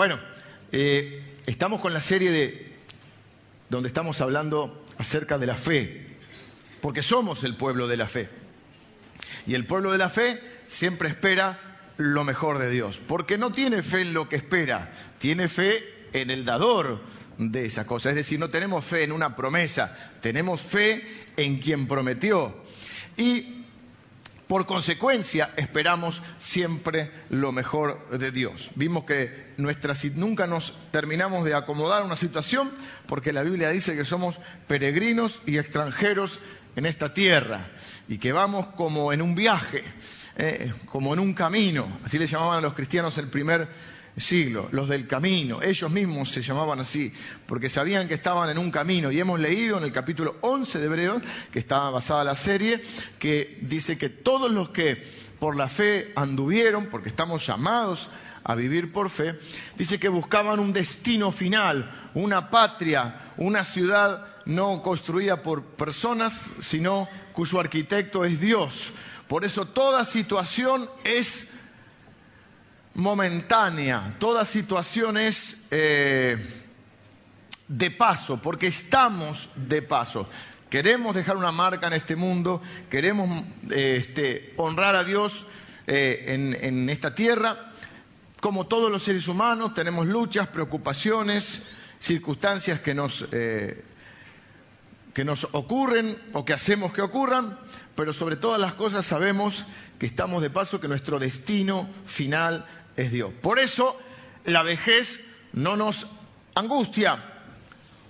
Bueno, eh, estamos con la serie de donde estamos hablando acerca de la fe, porque somos el pueblo de la fe. Y el pueblo de la fe siempre espera lo mejor de Dios, porque no tiene fe en lo que espera, tiene fe en el dador de esa cosa. Es decir, no tenemos fe en una promesa, tenemos fe en quien prometió. Y por consecuencia, esperamos siempre lo mejor de Dios. Vimos que nuestra, nunca nos terminamos de acomodar a una situación porque la Biblia dice que somos peregrinos y extranjeros en esta tierra y que vamos como en un viaje, eh, como en un camino. Así le llamaban a los cristianos el primer siglo, los del camino. Ellos mismos se llamaban así, porque sabían que estaban en un camino. Y hemos leído en el capítulo 11 de Hebreos, que está basada la serie, que dice que todos los que por la fe anduvieron, porque estamos llamados a vivir por fe, dice que buscaban un destino final, una patria, una ciudad no construida por personas, sino cuyo arquitecto es Dios. Por eso toda situación es momentánea, toda situación es eh, de paso, porque estamos de paso. Queremos dejar una marca en este mundo, queremos este, honrar a Dios eh, en, esta tierra. Como todos los seres humanos, tenemos luchas, preocupaciones, circunstancias que nos, eh, que nos ocurren o que hacemos que ocurran, pero sobre todas las cosas sabemos que estamos de paso, que nuestro destino final es Dios. Por eso la vejez no nos angustia,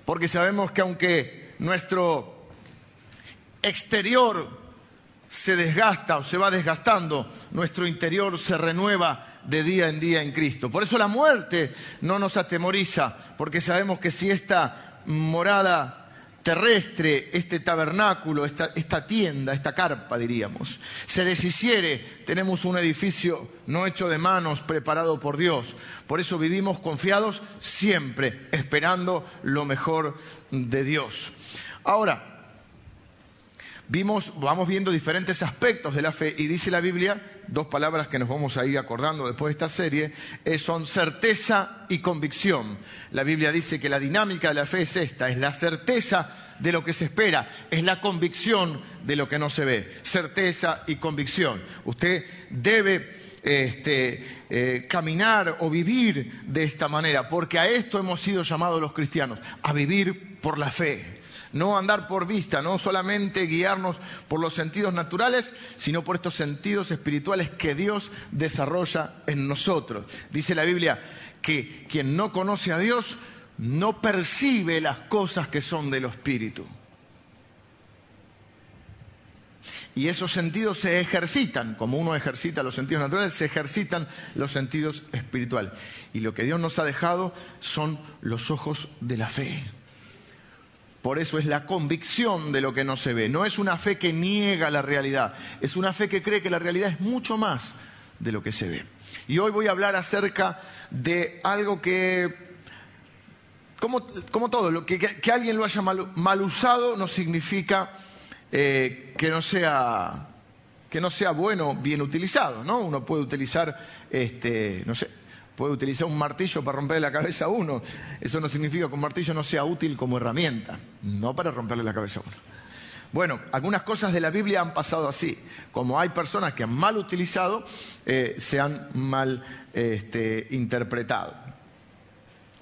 porque sabemos que aunque nuestro exterior se desgasta o se va desgastando, nuestro interior se renueva de día en día en Cristo. Por eso la muerte no nos atemoriza, porque sabemos que si esta morada terrestre, este tabernáculo, esta, tienda, esta carpa, diríamos, se deshiciere, tenemos un edificio no hecho de manos, preparado por Dios. Por eso vivimos confiados siempre, esperando lo mejor de Dios. Ahora, vimos, vamos viendo diferentes aspectos de la fe y dice la Biblia, dos palabras que nos vamos a ir acordando después de esta serie, son certeza y convicción. La Biblia dice que la dinámica de la fe es esta, es la certeza de lo que se espera, es la convicción de lo que no se ve, certeza y convicción. Usted debe este, eh, caminar o vivir de esta manera, porque a esto hemos sido llamados los cristianos, a vivir por la fe no andar por vista, no solamente guiarnos por los sentidos naturales, sino por estos sentidos espirituales que Dios desarrolla en nosotros. Dice la Biblia que quien no conoce a Dios no percibe las cosas que son del Espíritu. Y esos sentidos se ejercitan, como uno ejercita los sentidos naturales, se ejercitan los sentidos espirituales. Y lo que Dios nos ha dejado son los ojos de la fe. Por eso es la convicción de lo que no se ve. No es una fe que niega la realidad, es una fe que cree que la realidad es mucho más de lo que se ve. Y hoy voy a hablar acerca de algo que, como, todo, lo que, alguien lo haya mal, usado no significa eh, que no sea que no sea bueno bien utilizado, ¿no? Uno puede utilizar, este, no sé, puede utilizar un martillo para romperle la cabeza a uno. Eso no significa que un martillo no sea útil como herramienta, no para romperle la cabeza a uno. Bueno, algunas cosas de la Biblia han pasado así. Como hay personas que han mal utilizado, eh, se han mal este, interpretado.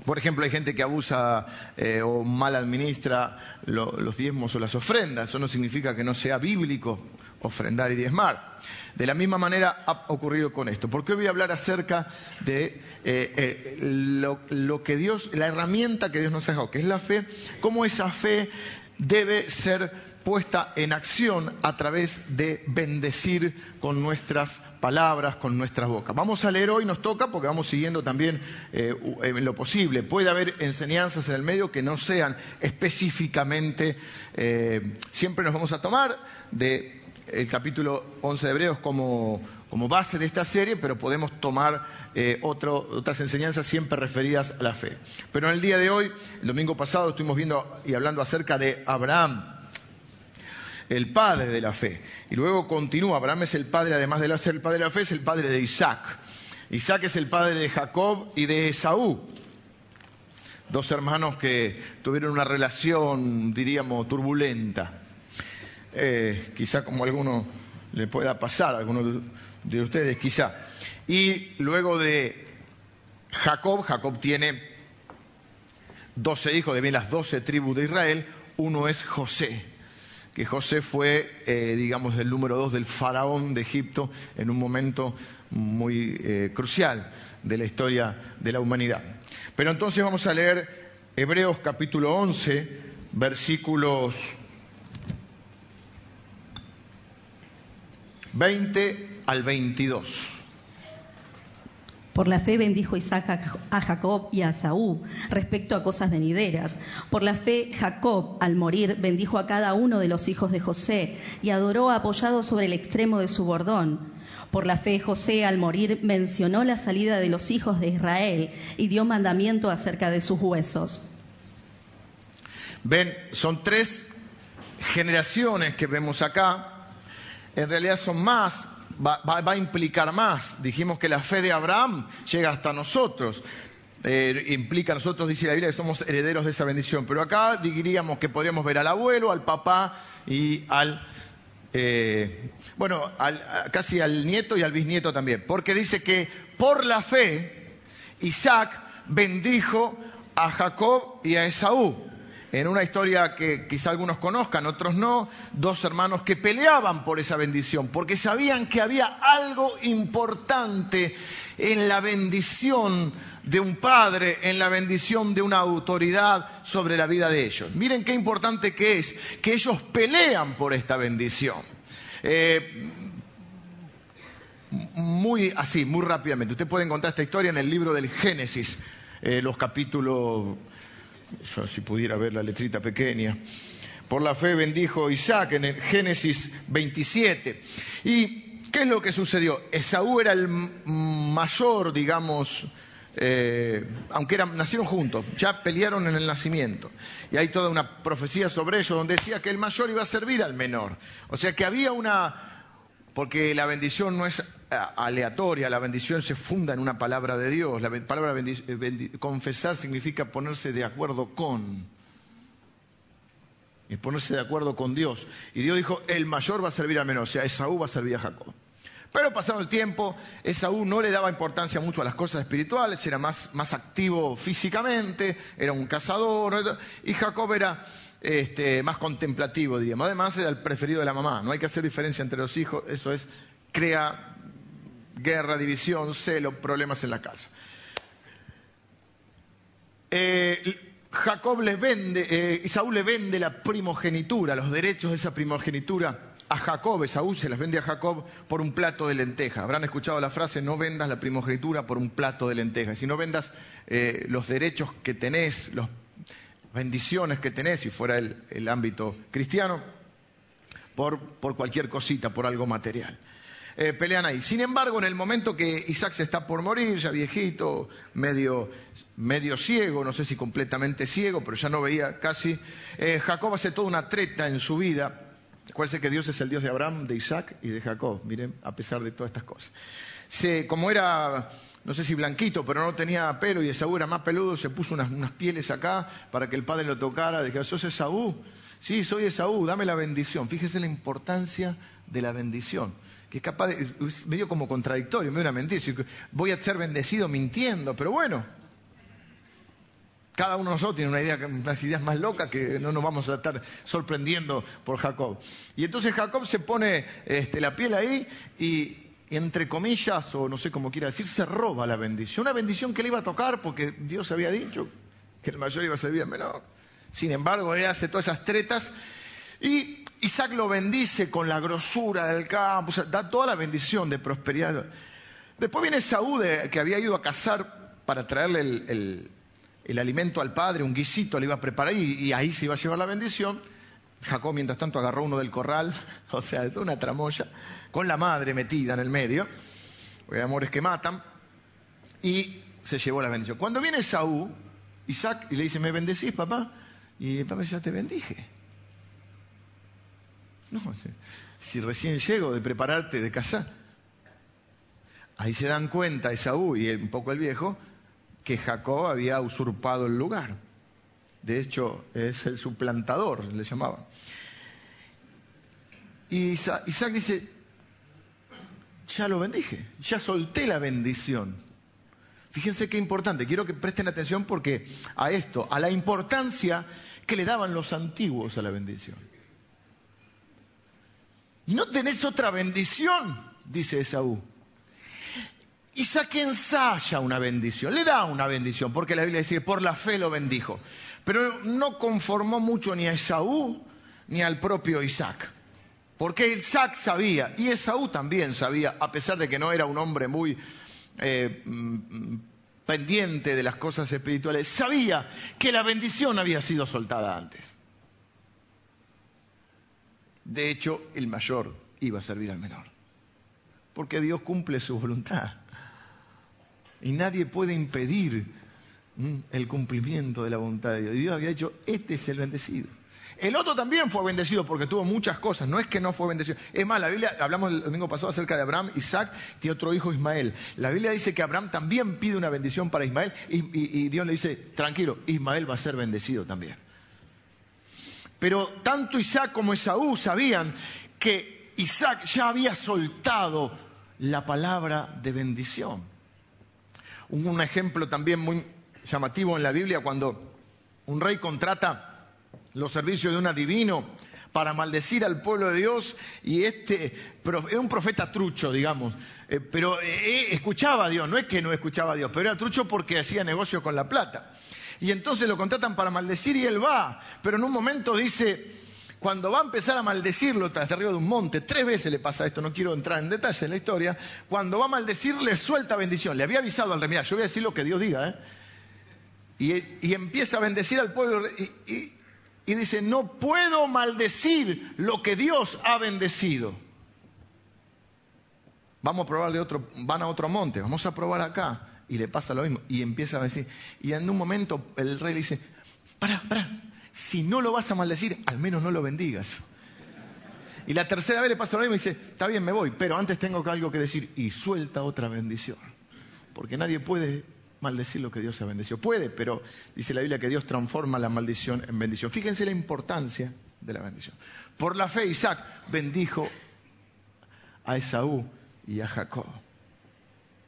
Por ejemplo, hay gente que abusa eh, o mal administra los diezmos o las ofrendas. Eso no significa que no sea bíblico ofrendar y diezmar. De la misma manera ha ocurrido con esto. Porque hoy voy a hablar acerca de eh, eh, lo, que Dios, la herramienta que Dios nos ha dejado, que es la fe, cómo esa fe debe ser puesta en acción a través de bendecir con nuestras palabras, con nuestras bocas. Vamos a leer hoy, nos toca, porque vamos siguiendo también eh, en lo posible. Puede haber enseñanzas en el medio que no sean específicamente, siempre nos vamos a tomar de el capítulo 11 de Hebreos como, base de esta serie, pero podemos tomar eh, otras enseñanzas siempre referidas a la fe. Pero en el día de hoy, el domingo pasado, estuvimos viendo y hablando acerca de Abraham, el padre de la fe. Y luego continúa, Abraham es el padre, además de ser el padre de la fe, es el padre de Isaac. Isaac es el padre de Jacob y de Esaú, dos hermanos que tuvieron una relación, diríamos, turbulenta. Eh, quizá como a alguno le pueda pasar, a alguno de ustedes quizá. Y luego de Jacob, Jacob tiene doce hijos de bien las doce tribus de Israel, uno es José, que José fue, eh, digamos, el número dos del faraón de Egipto en un momento muy eh, crucial de la historia de la humanidad. Pero entonces vamos a leer Hebreos capítulo 11, versículos 20 al 22. Por la fe bendijo Isaac a Jacob y a Saúl respecto a cosas venideras. Por la fe Jacob, al morir, bendijo a cada uno de los hijos de José y adoró apoyado sobre el extremo de su bordón. Por la fe José, al morir, mencionó la salida de los hijos de Israel y dio mandamiento acerca de sus huesos. Ven, son tres generaciones que vemos acá. En realidad son más, va, a implicar más. Dijimos que la fe de Abraham llega hasta nosotros. Eh, implica nosotros, dice la Biblia, que somos herederos de esa bendición. Pero acá diríamos que podríamos ver al abuelo, al papá y al, eh, bueno, casi al nieto y al bisnieto también. Porque dice que por la fe Isaac bendijo a Jacob y a Esaú en una historia que quizá algunos conozcan, otros no, dos hermanos que peleaban por esa bendición, porque sabían que había algo importante en la bendición de un padre, en la bendición de una autoridad sobre la vida de ellos. Miren qué importante que es que ellos pelean por esta bendición. Eh, muy así, muy rápidamente. Usted puede encontrar esta historia en el libro del Génesis, eh, los capítulos si pudiera ver la letrita pequeña. Por la fe bendijo Isaac en el Génesis 27. ¿Y qué es lo que sucedió? Esaú era el mayor, digamos, eh, aunque eran, nacieron juntos, ya pelearon en el nacimiento. Y hay toda una profecía sobre ello donde decía que el mayor iba a servir al menor. O sea que había una, porque la bendición no es eh, aleatoria, la bendición se funda en una palabra de Dios. La palabra eh, confesar significa ponerse de acuerdo con. Y ponerse de acuerdo con Dios. Y Dios dijo, el mayor va a servir al menor, o sea, Esaú va a servir a Jacob. Pero pasado el tiempo, Esaú no le daba importancia mucho a las cosas espirituales, era más, más activo físicamente, era un cazador, y Jacob era este, más contemplativo, diríamos. Además, era el preferido de la mamá. No hay que hacer diferencia entre los hijos, eso es, crea guerra, división, celo, problemas en la casa. Eh, Jacob le vende, eh, Saúl le vende la primogenitura, los derechos de esa primogenitura a Jacob, Saúl se las vende a Jacob por un plato de lenteja. Habrán escuchado la frase, no vendas la primogenitura por un plato de lenteja. Si no vendas eh, los derechos que tenés, los bendiciones que tenés, si fuera el, ámbito cristiano, por, cualquier cosita, por algo material. Eh, pelean ahí. Sin embargo, en el momento que Isaac se está por morir, ya viejito, medio, medio ciego, no sé si completamente ciego, pero ya no veía casi, eh, Jacob hace toda una treta en su vida. Acuérdense que Dios es el Dios de Abraham, de Isaac y de Jacob, miren, a pesar de todas estas cosas. Se, como era no sé si blanquito, pero no tenía pelo y Esaú era más peludo, se puso unas, pieles acá para que el padre lo tocara. Dije, ¿sos Esaú? Sí, soy Esaú, dame la bendición. Fíjese la importancia de la bendición, que es capaz de, es medio como contradictorio, me una mentira. Voy a ser bendecido mintiendo, pero bueno, cada uno de nosotros tiene una idea, unas ideas más locas que no nos vamos a estar sorprendiendo por Jacob. Y entonces Jacob se pone este, la piel ahí y, entre comillas, o no sé cómo quiera decir, se roba la bendición. Una bendición que le iba a tocar porque Dios había dicho que el mayor iba a servir al menor. Sin embargo, él hace todas esas tretas y Isaac lo bendice con la grosura del campo, da toda la bendición de prosperidad. Después viene Saúl, que había ido a cazar para traerle el, alimento al padre, un guisito le iba a preparar y, y ahí se iba a llevar la bendición. Jacob, mientras tanto, agarró uno del corral, o sea, una tramoya, con la madre metida en el medio, hay amores que matan, y se llevó la bendición. Cuando viene Saúl, Isaac, y le dice, ¿me bendecís, papá? Y papá, ya te bendije. No, si recién llego de prepararte de casar. Ahí se dan cuenta Esaú y un poco el viejo que Jacob había usurpado el lugar. De hecho, es el suplantador, le llamaban. Y Isaac dice, ya lo bendije, ya solté la bendición. Fíjense qué importante, quiero que presten atención porque a esto, a la importancia que le daban los antiguos a la bendición. Y no tenés otra bendición, dice Esaú. Isaac ensaya una bendición, le da una bendición, porque la Biblia dice que por la fe lo bendijo. Pero no conformó mucho ni a Esaú ni al propio Isaac. Porque Isaac sabía, y Esaú también sabía, a pesar de que no era un hombre muy eh, mm, pendiente de las cosas espirituales, sabía que la bendición había sido soltada antes. De hecho, el mayor iba a servir al menor. Porque Dios cumple su voluntad. Y nadie puede impedir mm, el cumplimiento de la voluntad de Dios. Y Dios había dicho, este es el bendecido. El otro también fue bendecido porque tuvo muchas cosas, no es que no fue bendecido. Es más, la Biblia, hablamos el domingo pasado acerca de Abraham, Isaac, tiene otro hijo Ismael. La Biblia dice que Abraham también pide una bendición para Ismael y, Dios le dice, tranquilo, Ismael va a ser bendecido también. Pero tanto Isaac como Esaú sabían que Isaac ya había soltado la palabra de bendición. Un ejemplo también muy llamativo en la Biblia cuando un rey contrata los servicios de un adivino para maldecir al pueblo de Dios. Y este es un profeta trucho, digamos, eh, pero eh, escuchaba a Dios, no es que no escuchaba a Dios, pero era trucho porque hacía negocio con la plata. Y entonces lo contratan para maldecir y él va, pero en un momento dice, cuando va a empezar a maldecirlo desde arriba de un monte, tres veces le pasa esto, no quiero entrar en detalle en la historia, cuando va a maldecirle suelta bendición, le había avisado al rey, mira, yo voy a decir lo que Dios diga, ¿eh? y, empieza a bendecir al pueblo y dice, no puedo maldecir lo que Dios ha bendecido. Vamos a probar de otro, van a otro monte, vamos a probar acá. Y le pasa lo mismo. Y empieza a decir, y en un momento el rey le dice, para, para, si no lo vas a maldecir, al menos no lo bendigas. Y la tercera vez le pasa lo mismo y dice, está bien, me voy, pero antes tengo algo que decir. Y suelta otra bendición. Porque nadie puede maldecir lo que Dios ha bendecido. Puede, pero dice la Biblia que Dios transforma la maldición en bendición. Fíjense la importancia de la bendición. Por la fe Isaac bendijo a Esaú y a Jacob.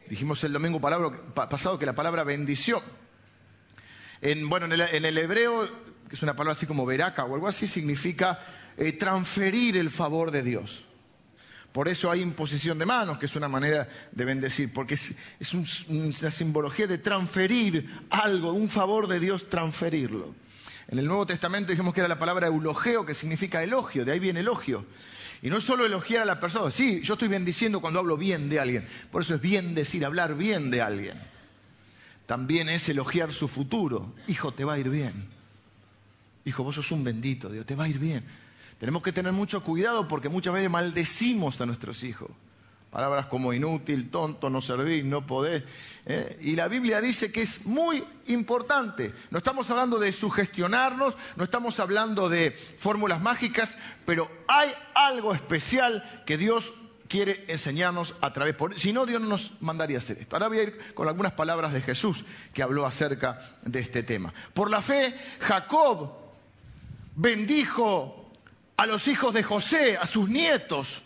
Dijimos el domingo pasado que la palabra bendición, en, bueno, en el, hebreo, que es una palabra así como veraca o algo así, significa eh, transferir el favor de Dios. Por eso hay imposición de manos, que es una manera de bendecir, porque es, una simbología de transferir algo, un favor de Dios, transferirlo. En el Nuevo Testamento dijimos que era la palabra eulogeo, que significa elogio, de ahí viene elogio. Y no solo elogiar a la persona, sí, yo estoy bendiciendo cuando hablo bien de alguien, por eso es bien decir, hablar bien de alguien. También es elogiar su futuro. Hijo, te va a ir bien. Hijo, vos sos un bendito, Dios, te va a ir bien. Tenemos que tener mucho cuidado porque muchas veces maldecimos a nuestros hijos. Palabras como inútil, tonto, no servir, no poder. ¿eh? Y la Biblia dice que es muy importante. No estamos hablando de sugestionarnos, no estamos hablando de fórmulas mágicas, pero hay algo especial que Dios quiere enseñarnos a través. Si no, Dios no nos mandaría hacer esto. Ahora voy a ir con algunas palabras de Jesús que habló acerca de este tema. Por la fe, Jacob bendijo a los hijos de José, a sus nietos.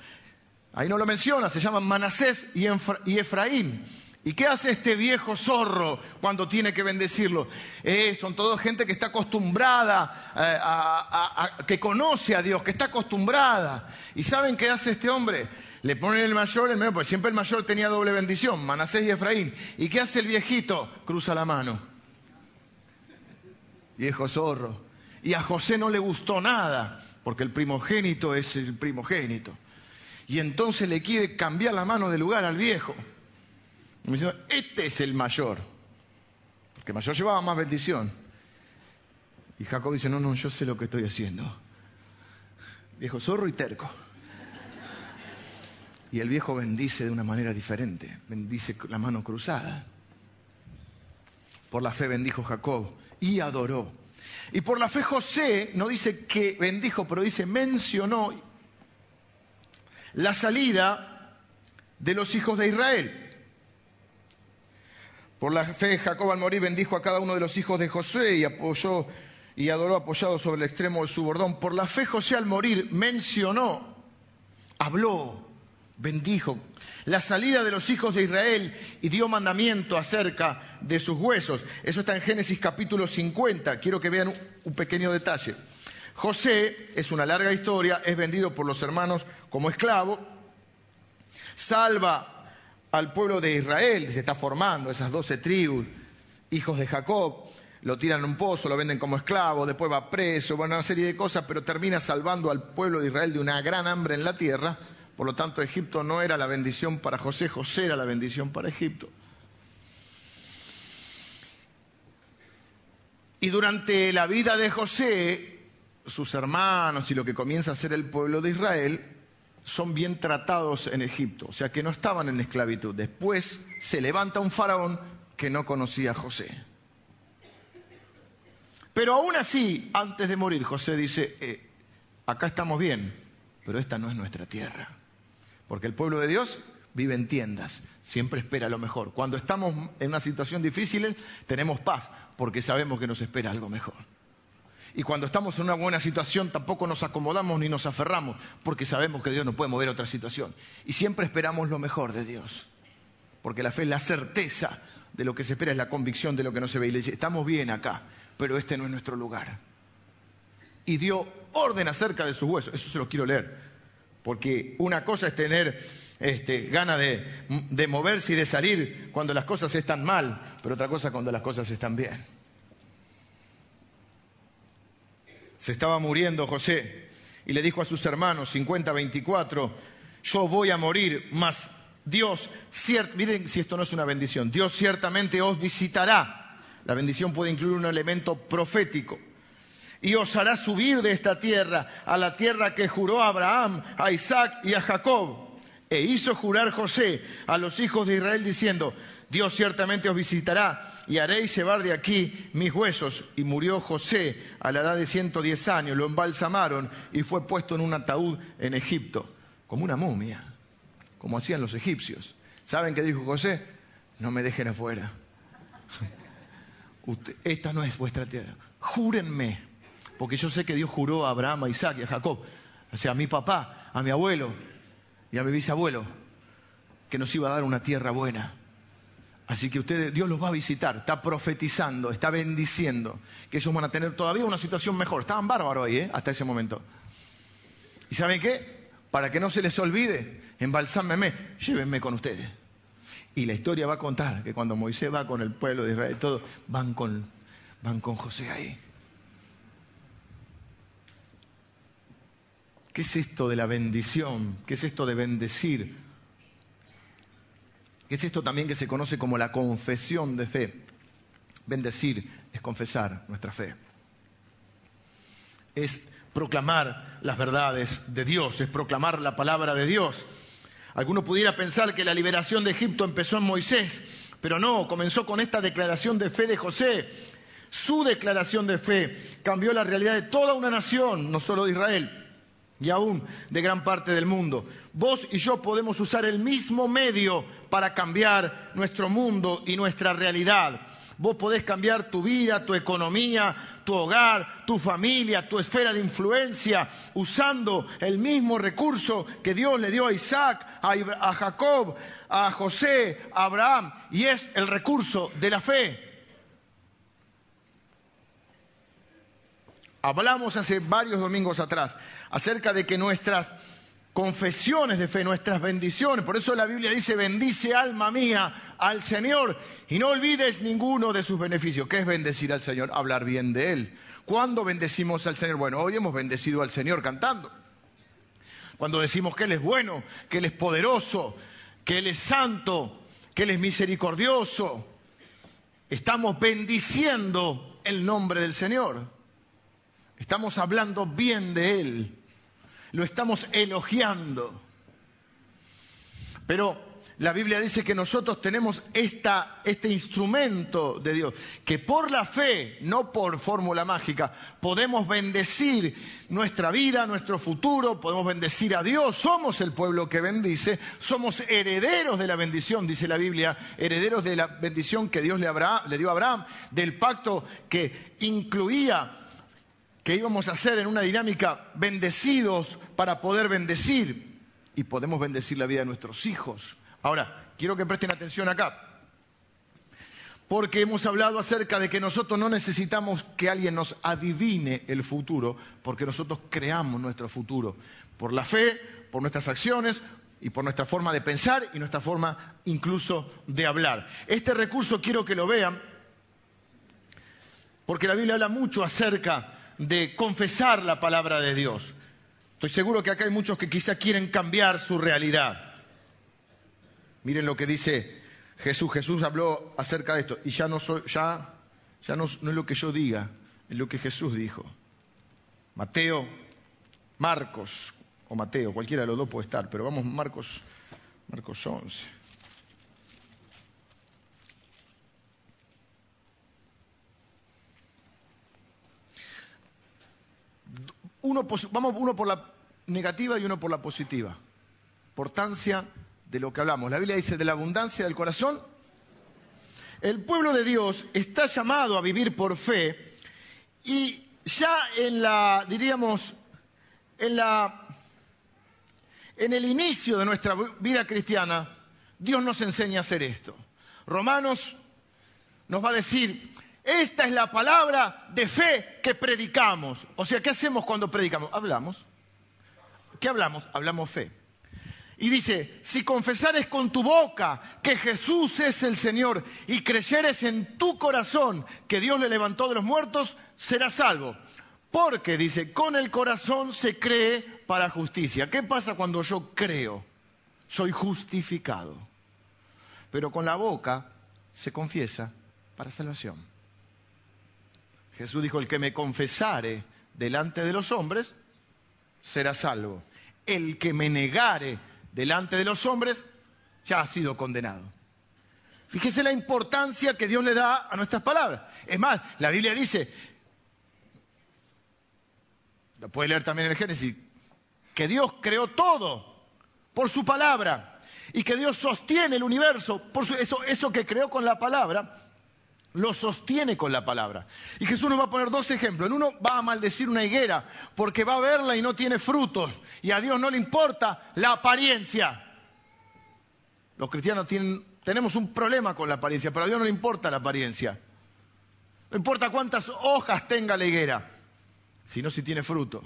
Ahí no lo menciona, se llaman Manasés y Efraín. ¿Y qué hace este viejo zorro cuando tiene que bendecirlo? Eh, son todos gente que está acostumbrada, eh, que conoce a Dios, que está acostumbrada. ¿Y saben qué hace este hombre? Le ponen el mayor, el menor, porque siempre el mayor tenía doble bendición, Manasés y Efraín. ¿Y qué hace el viejito? Cruza la mano. Viejo zorro. Y a José no le gustó nada porque el primogénito es el primogénito. Y entonces le quiere cambiar la mano de lugar al viejo. Y me dice, este es el mayor, porque mayor llevaba más bendición. Y Jacob dice, no, no, yo sé lo que estoy haciendo. Viejo zorro y terco. Y el viejo bendice de una manera diferente, bendice la mano cruzada. Por la fe bendijo Jacob y adoró y por la fe José no dice que bendijo, pero dice mencionó la salida de los hijos de Israel. Por la fe, Jacob al morir bendijo a cada uno de los hijos de José y apoyó y adoró apoyado sobre el extremo de su bordón. Por la fe, José al morir mencionó, habló, bendijo la salida de los hijos de Israel y dio mandamiento acerca de sus huesos. Eso está en Génesis capítulo 50. Quiero que vean un pequeño detalle. José, es una larga historia, es vendido por los hermanos como esclavo, salva al pueblo de Israel, se está formando, esas doce tribus, hijos de Jacob, lo tiran en un pozo, lo venden como esclavo, después va preso, bueno, una serie de cosas, pero termina salvando al pueblo de Israel de una gran hambre en la tierra, por lo tanto Egipto no era la bendición para José, José era la bendición para Egipto. Y durante la vida de José, sus hermanos y lo que comienza a ser el pueblo de Israel, son bien tratados en Egipto, o sea que no estaban en esclavitud. Después se levanta un faraón que no conocía a José. Pero aún así, antes de morir, José dice, eh, acá estamos bien, pero esta no es nuestra tierra. Porque el pueblo de Dios vive en tiendas, siempre espera lo mejor. Cuando estamos en una situación difícil, tenemos paz, porque sabemos que nos espera algo mejor. Y cuando estamos en una buena situación tampoco nos acomodamos ni nos aferramos, porque sabemos que Dios no puede mover otra situación. Y siempre esperamos lo mejor de Dios, porque la fe es la certeza de lo que se espera, es la convicción de lo que no se ve. Y le dice, estamos bien acá, pero este no es nuestro lugar. Y dio orden acerca de sus huesos, eso se lo quiero leer, porque una cosa es tener este, gana de, moverse y de salir cuando las cosas están mal, pero otra cosa cuando las cosas están bien. Se estaba muriendo José y le dijo a sus hermanos, 50, 24, yo voy a morir, mas Dios, miren si esto no es una bendición, Dios ciertamente os visitará. La bendición puede incluir un elemento profético. Y os hará subir de esta tierra a la tierra que juró a Abraham, a Isaac y a Jacob. E hizo jurar José a los hijos de Israel diciendo, Dios ciertamente os visitará y haréis llevar de aquí mis huesos. Y murió José a la edad de 110 años, lo embalsamaron y fue puesto en un ataúd en Egipto, como una momia, como hacían los egipcios. ¿Saben qué dijo José? No me dejen afuera. esta no es vuestra tierra. Júrenme, porque yo sé que Dios juró a Abraham, a Isaac y a Jacob, o sea, a mi papá, a mi abuelo y a mi bisabuelo, que nos iba a dar una tierra buena. Así que ustedes, Dios los va a visitar, está profetizando, está bendiciendo, que ellos van a tener todavía una situación mejor. Estaban bárbaros ahí, ¿eh? hasta ese momento. ¿Y saben qué? Para que no se les olvide, embalsámenme, llévenme con ustedes. Y la historia va a contar que cuando Moisés va con el pueblo de Israel, todo, van con, van con José ahí. ¿Qué es esto de la bendición? ¿Qué es esto de bendecir? es esto también que se conoce como la confesión de fe. Bendecir es confesar nuestra fe. Es proclamar las verdades de Dios, es proclamar la palabra de Dios. Alguno pudiera pensar que la liberación de Egipto empezó en Moisés, pero no, comenzó con esta declaración de fe de José. Su declaración de fe cambió la realidad de toda una nación, no solo de Israel y aún de gran parte del mundo. Vos y yo podemos usar el mismo medio para cambiar nuestro mundo y nuestra realidad. Vos podés cambiar tu vida, tu economía, tu hogar, tu familia, tu esfera de influencia, usando el mismo recurso que Dios le dio a Isaac, a Jacob, a José, a Abraham, y es el recurso de la fe. Hablamos hace varios domingos atrás acerca de que nuestras confesiones de fe, nuestras bendiciones, por eso la Biblia dice, bendice alma mía al Señor y no olvides ninguno de sus beneficios. ¿Qué es bendecir al Señor? Hablar bien de Él. ¿Cuándo bendecimos al Señor? Bueno, hoy hemos bendecido al Señor cantando. Cuando decimos que Él es bueno, que Él es poderoso, que Él es santo, que Él es misericordioso, estamos bendiciendo el nombre del Señor. Estamos hablando bien de Él. Lo estamos elogiando. Pero la Biblia dice que nosotros tenemos esta, este instrumento de Dios, que por la fe, no por fórmula mágica, podemos bendecir nuestra vida, nuestro futuro, podemos bendecir a Dios, somos el pueblo que bendice, somos herederos de la bendición, dice la Biblia, herederos de la bendición que Dios le, le dio a Abraham, del pacto que incluía que íbamos a hacer en una dinámica bendecidos para poder bendecir. Y podemos bendecir la vida de nuestros hijos. Ahora, quiero que presten atención acá, porque hemos hablado acerca de que nosotros no necesitamos que alguien nos adivine el futuro, porque nosotros creamos nuestro futuro. Por la fe, por nuestras acciones y por nuestra forma de pensar y nuestra forma incluso de hablar. Este recurso quiero que lo vean, porque la Biblia habla mucho acerca de confesar la palabra de Dios. Estoy seguro que acá hay muchos que quizá quieren cambiar su realidad. Miren lo que dice Jesús. Jesús habló acerca de esto. Y ya no, soy, ya, no, no es lo que yo diga, es lo que Jesús dijo. Mateo, Marcos, o Mateo, cualquiera de los dos puede estar, pero vamos, Marcos, Marcos 11. Uno, vamos uno por la negativa y uno por la positiva. Importancia de lo que hablamos. La Biblia dice de la abundancia del corazón. El pueblo de Dios está llamado a vivir por fe y ya en la, diríamos, en la, en el inicio de nuestra vida cristiana, Dios nos enseña a hacer esto. Romanos nos va a decir, esta es la palabra de fe que predicamos. O sea, ¿qué hacemos cuando predicamos? Hablamos. ¿Qué hablamos? Hablamos fe. Y dice, si confesares con tu boca que Jesús es el Señor y creyeres en tu corazón que Dios le levantó de los muertos, serás salvo. Porque, dice, con el corazón se cree para justicia. ¿Qué pasa cuando yo creo? Soy justificado. Pero con la boca se confiesa para salvación. Jesús dijo, el que me confesare delante de los hombres, será salvo. El que me negare delante de los hombres, ya ha sido condenado. Fíjese la importancia que Dios le da a nuestras palabras. Es más, la Biblia dice, lo puede leer también en el Génesis, que Dios creó todo por su palabra y que Dios sostiene el universo por eso, eso que creó con la palabra lo sostiene con la palabra. Y Jesús nos va a poner dos ejemplos. En uno va a maldecir una higuera porque va a verla y no tiene frutos. Y a Dios no le importa la apariencia. Los cristianos tenemos un problema con la apariencia, pero a Dios no le importa la apariencia. No importa cuántas hojas tenga la higuera, sino si tiene fruto.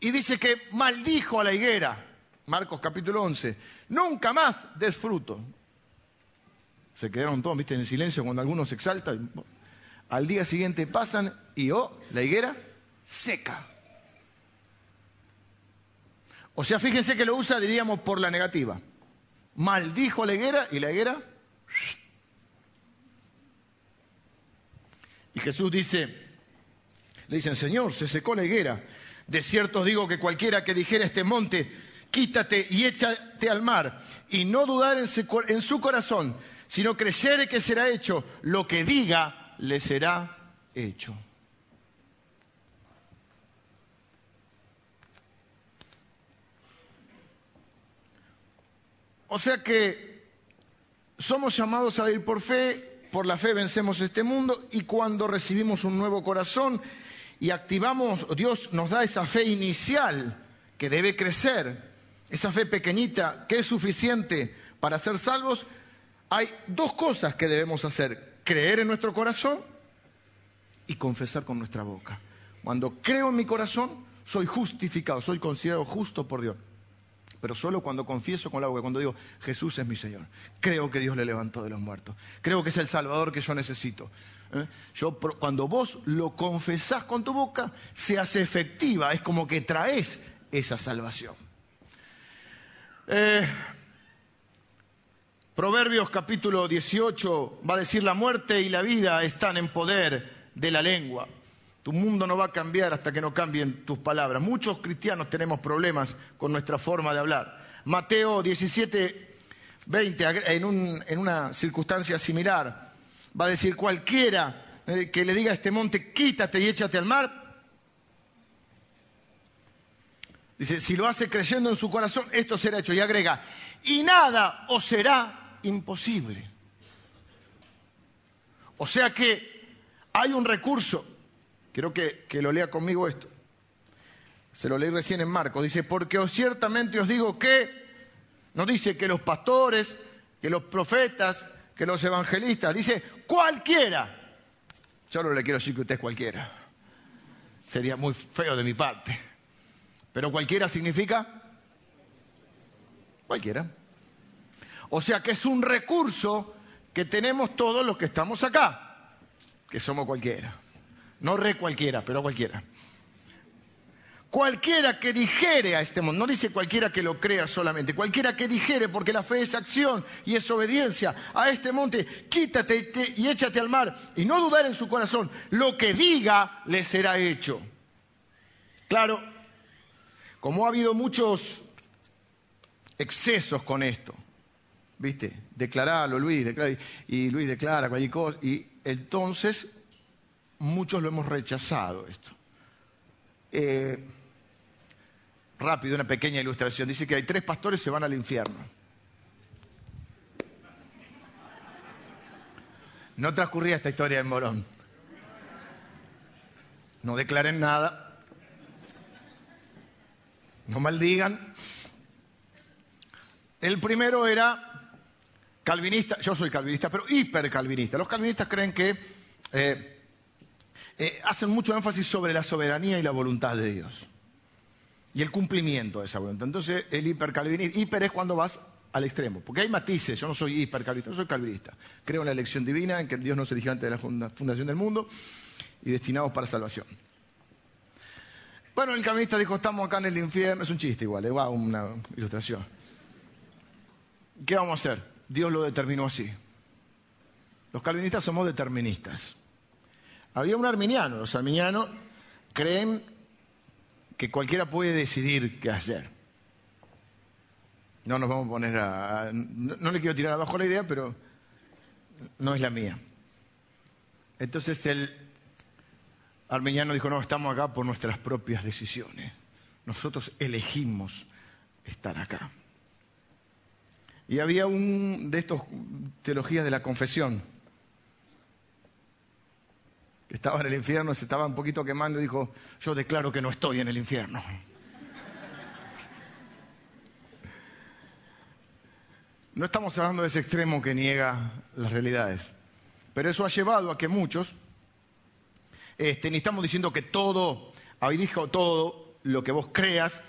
Y dice que maldijo a la higuera, Marcos capítulo 11, nunca más des fruto. Se quedaron todos, viste, en silencio cuando algunos se exaltan. Al día siguiente pasan y, oh, la higuera seca. O sea, fíjense que lo usa, diríamos, por la negativa. Maldijo la higuera y la higuera. Y Jesús dice, le dicen, Señor, se secó la higuera. De cierto os digo que cualquiera que dijera este monte, quítate y échate al mar, y no dudar en su corazón, sino creyere que será hecho, lo que diga le será hecho. O sea que somos llamados a ir por fe, por la fe vencemos este mundo y cuando recibimos un nuevo corazón y activamos, Dios nos da esa fe inicial que debe crecer, esa fe pequeñita que es suficiente para ser salvos, hay dos cosas que debemos hacer, creer en nuestro corazón y confesar con nuestra boca. Cuando creo en mi corazón, soy justificado, soy considerado justo por Dios. Pero solo cuando confieso con la boca, cuando digo, Jesús es mi Señor. Creo que Dios le levantó de los muertos. Creo que es el Salvador que yo necesito. ¿eh? Yo, cuando vos lo confesás con tu boca, se hace efectiva. Es como que traes esa salvación. Eh, Proverbios capítulo 18 va a decir la muerte y la vida están en poder de la lengua. Tu mundo no va a cambiar hasta que no cambien tus palabras. Muchos cristianos tenemos problemas con nuestra forma de hablar. Mateo 17, 20, en, una circunstancia similar, va a decir cualquiera eh, que le diga a este monte, quítate y échate al mar, Dice, si lo hace creyendo en su corazón, esto será hecho. Y agrega, y nada os será imposible. O sea que hay un recurso. Quiero que, que lo lea conmigo esto. Se lo leí recién en Marcos. Dice, porque ciertamente os digo que, no dice que los pastores, que los profetas, que los evangelistas, dice cualquiera. Yo no le quiero decir que usted es cualquiera. Sería muy feo de mi parte. Pero cualquiera significa cualquiera. O sea que es un recurso que tenemos todos los que estamos acá, que somos cualquiera. No re cualquiera, pero cualquiera. Cualquiera que dijere a este mundo, no dice cualquiera que lo crea solamente, cualquiera que dijere, porque la fe es acción y es obediencia a este monte, quítate y échate al mar y no dudar en su corazón, lo que diga le será hecho. Claro, como ha habido muchos excesos con esto, ¿viste? Declaralo, Luis, declara, y Luis declara cualquier cosa, y entonces muchos lo hemos rechazado esto. Eh, rápido, una pequeña ilustración. Dice que hay tres pastores que se van al infierno. No transcurría esta historia en Morón. No declaren nada, no maldigan. El primero era calvinista, yo soy calvinista, pero hipercalvinista. Los calvinistas creen que eh, eh, hacen mucho énfasis sobre la soberanía y la voluntad de Dios. Y el cumplimiento de esa voluntad. Entonces, el hipercalvinista, hiper es cuando vas al extremo, porque hay matices, yo no soy hipercalvinista, yo soy calvinista. Creo en la elección divina, en que Dios nos eligió antes de la fundación del mundo y destinados para salvación. Bueno, el calvinista dijo, estamos acá en el infierno, es un chiste igual, igual una ilustración. ¿Qué vamos a hacer? Dios lo determinó así. Los calvinistas somos deterministas. Había un arminiano, los arminianos creen que cualquiera puede decidir qué hacer. No nos vamos a poner a... no le quiero tirar abajo la idea, pero no es la mía. Entonces el Armeniano dijo, no, estamos acá por nuestras propias decisiones. Nosotros elegimos estar acá. Y había un de estos teologías de la confesión, que estaba en el infierno, se estaba un poquito quemando y dijo, yo declaro que no estoy en el infierno. No estamos hablando de ese extremo que niega las realidades, pero eso ha llevado a que muchos este, ni estamos diciendo que todo, ahí dijo todo lo que vos creas,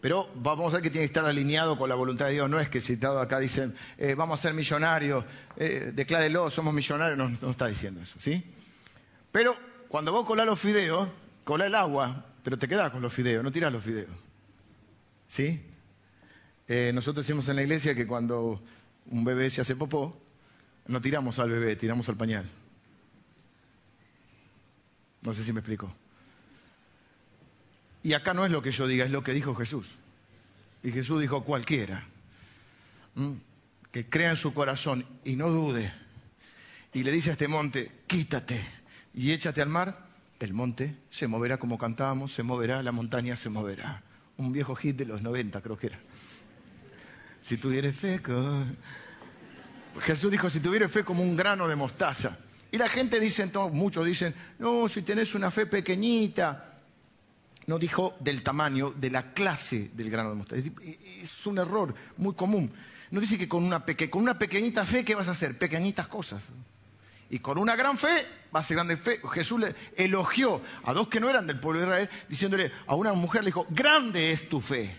pero vamos a ver que tiene que estar alineado con la voluntad de Dios. No es que citado acá dicen, eh, vamos a ser millonarios, eh, declárelo, somos millonarios. No, está diciendo eso, ¿sí? Pero cuando vos colás los fideos, colás el agua, pero te quedás con los fideos, no tirás los fideos. ¿Sí? Eh, nosotros decimos en la iglesia que cuando un bebé se hace popó, no tiramos al bebé, tiramos al pañal. No sé si me explico. Y acá no es lo que yo diga, es lo que dijo Jesús. Y Jesús dijo cualquiera que crea en su corazón y no dude y le dice a este monte, quítate y échate al mar, el monte se moverá como cantábamos, se moverá, la montaña se moverá. Un viejo hit de los 90 creo que era. Si tuvieres fe, Jesús dijo, si tuvieres fe como un grano de mostaza, y la gente dice, muchos dicen, no, si tenés una fe pequeñita, no dijo del tamaño, de la clase del grano de mostaza. Es un error muy común. No dice que con una, con una pequeñita fe, ¿qué vas a hacer? Pequeñitas cosas. Y con una gran fe, va a ser grande fe. Jesús le elogió a dos que no eran del pueblo de Israel, diciéndole a una mujer, le dijo, grande es tu fe.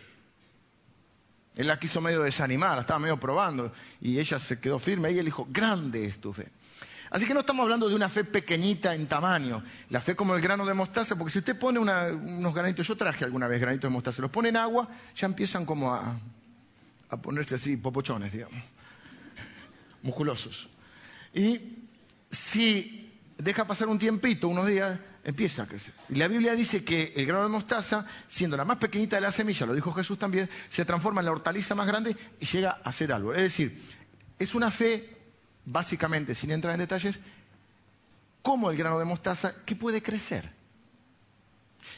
Él la quiso medio desanimar, la estaba medio probando, y ella se quedó firme y él dijo, grande es tu fe. Así que no estamos hablando de una fe pequeñita en tamaño, la fe como el grano de mostaza, porque si usted pone unos granitos, yo traje alguna vez granitos de mostaza, los pone en agua, ya empiezan como a, a ponerse así, popochones, digamos, musculosos. Y si deja pasar un tiempito, unos días, empieza a crecer. Y la Biblia dice que el grano de mostaza, siendo la más pequeñita de la semilla, lo dijo Jesús también, se transforma en la hortaliza más grande y llega a ser algo. Es decir, es una fe, básicamente, sin entrar en detalles, como el grano de mostaza, que puede crecer.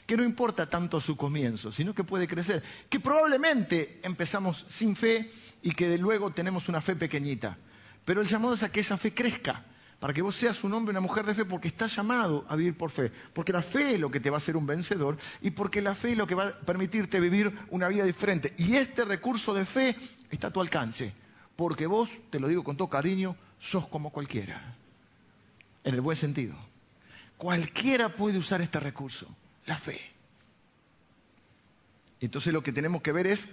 Que no importa tanto su comienzo, sino que puede crecer. Que probablemente empezamos sin fe y que luego tenemos una fe pequeñita. Pero el llamado es a que esa fe crezca para que vos seas un hombre una mujer de fe, porque estás llamado a vivir por fe, porque la fe es lo que te va a hacer un vencedor y porque la fe es lo que va a permitirte vivir una vida diferente. Y este recurso de fe está a tu alcance, porque vos, te lo digo con todo cariño, sos como cualquiera, en el buen sentido. Cualquiera puede usar este recurso, la fe. Entonces lo que tenemos que ver es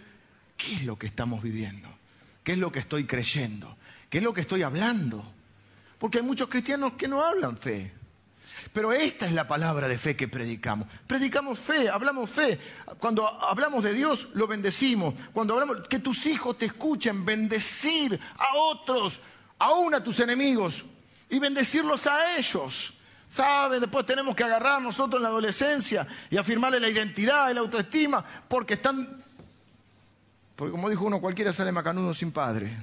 qué es lo que estamos viviendo, qué es lo que estoy creyendo, qué es lo que estoy hablando. Porque hay muchos cristianos que no hablan fe. Pero esta es la palabra de fe que predicamos. Predicamos fe, hablamos fe. Cuando hablamos de Dios, lo bendecimos. Cuando hablamos, que tus hijos te escuchen, bendecir a otros, aún a tus enemigos, y bendecirlos a ellos. ¿Saben? Después tenemos que agarrar nosotros en la adolescencia y afirmarle la identidad y la autoestima, porque están. Porque como dijo uno, cualquiera sale macanudo sin padre.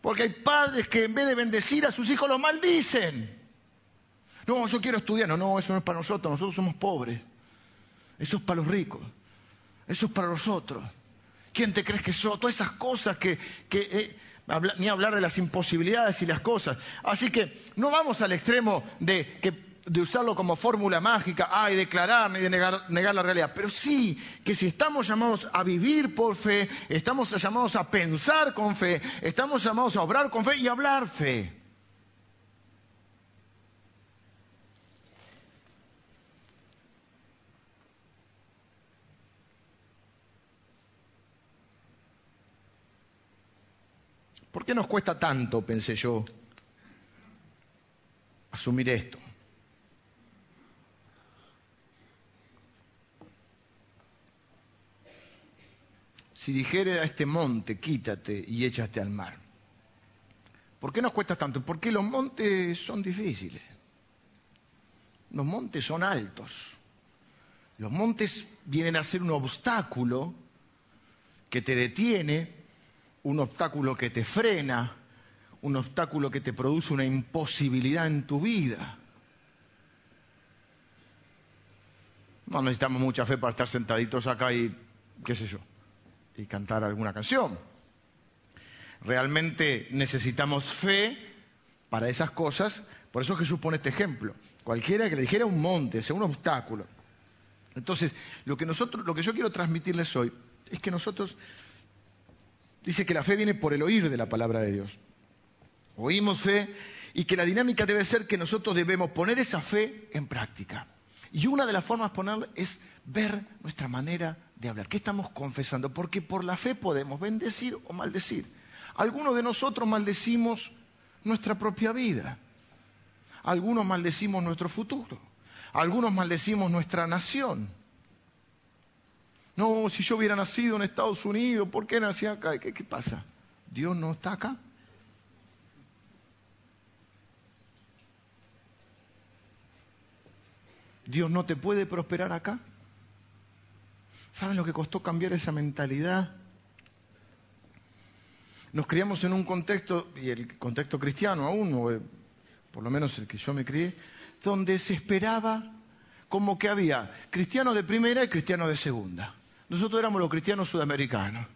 Porque hay padres que en vez de bendecir a sus hijos los maldicen. No, yo quiero estudiar. No, no, eso no es para nosotros. Nosotros somos pobres. Eso es para los ricos. Eso es para los otros. ¿Quién te crees que son? Todas esas cosas que... Eh, ni hablar de las imposibilidades y las cosas. Así que no vamos al extremo de que de usarlo como fórmula mágica, ay, declarar ni de negar, negar, la realidad, pero sí que si estamos llamados a vivir por fe, estamos llamados a pensar con fe, estamos llamados a obrar con fe y hablar fe. Qué nos cuesta tanto, pensé yo, asumir esto? si dijere a este monte, quítate y échate al mar. ¿Por qué nos cuesta tanto? Porque los montes son difíciles. Los montes son altos. Los montes vienen a ser un obstáculo que te detiene, un obstáculo que te frena, un obstáculo que te produce una imposibilidad en tu vida. No necesitamos mucha fe para estar sentaditos acá y qué sé yo y cantar alguna canción. Realmente necesitamos fe para esas cosas, por eso Jesús pone este ejemplo. Cualquiera que le dijera un monte, sea un obstáculo. Entonces, lo que nosotros, lo que yo quiero transmitirles hoy es que nosotros dice que la fe viene por el oír de la palabra de Dios. Oímos fe y que la dinámica debe ser que nosotros debemos poner esa fe en práctica. Y una de las formas de ponerla es ver nuestra manera de hablar. ¿Qué estamos confesando? Porque por la fe podemos bendecir o maldecir. Algunos de nosotros maldecimos nuestra propia vida. Algunos maldecimos nuestro futuro. Algunos maldecimos nuestra nación. No, si yo hubiera nacido en Estados Unidos, ¿por qué nací acá? ¿Qué, pasa? ¿Dios no está acá? ¿Dios no te puede prosperar acá? ¿Saben lo que costó cambiar esa mentalidad? Nos criamos en un contexto, y el contexto cristiano aún, o por lo menos el que yo me crié, donde se esperaba como que había cristianos de primera y cristianos de segunda. Nosotros éramos los cristianos sudamericanos.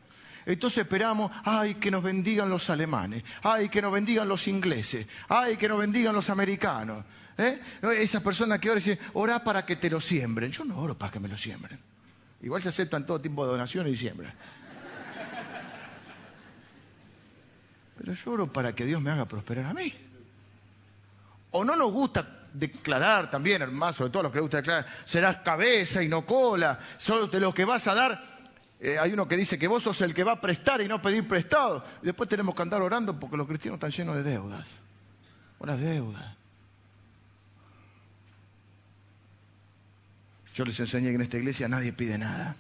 Entonces esperamos, ay, que nos bendigan los alemanes, ay, que nos bendigan los ingleses, ay, que nos bendigan los americanos. ¿eh? Esas personas que ahora dicen, ora para que te lo siembren. Yo no oro para que me lo siembren. Igual se aceptan todo tipo de donaciones y siembra. Pero yo oro para que Dios me haga prosperar a mí. O no nos gusta declarar también, hermano, sobre todo los que les gusta declarar, serás cabeza y no cola, solo de lo que vas a dar. Eh, hay uno que dice que vos sos el que va a prestar y no pedir prestado. Y después tenemos que andar orando porque los cristianos están llenos de deudas. Unas deudas. Yo les enseñé que en esta iglesia nadie pide nada.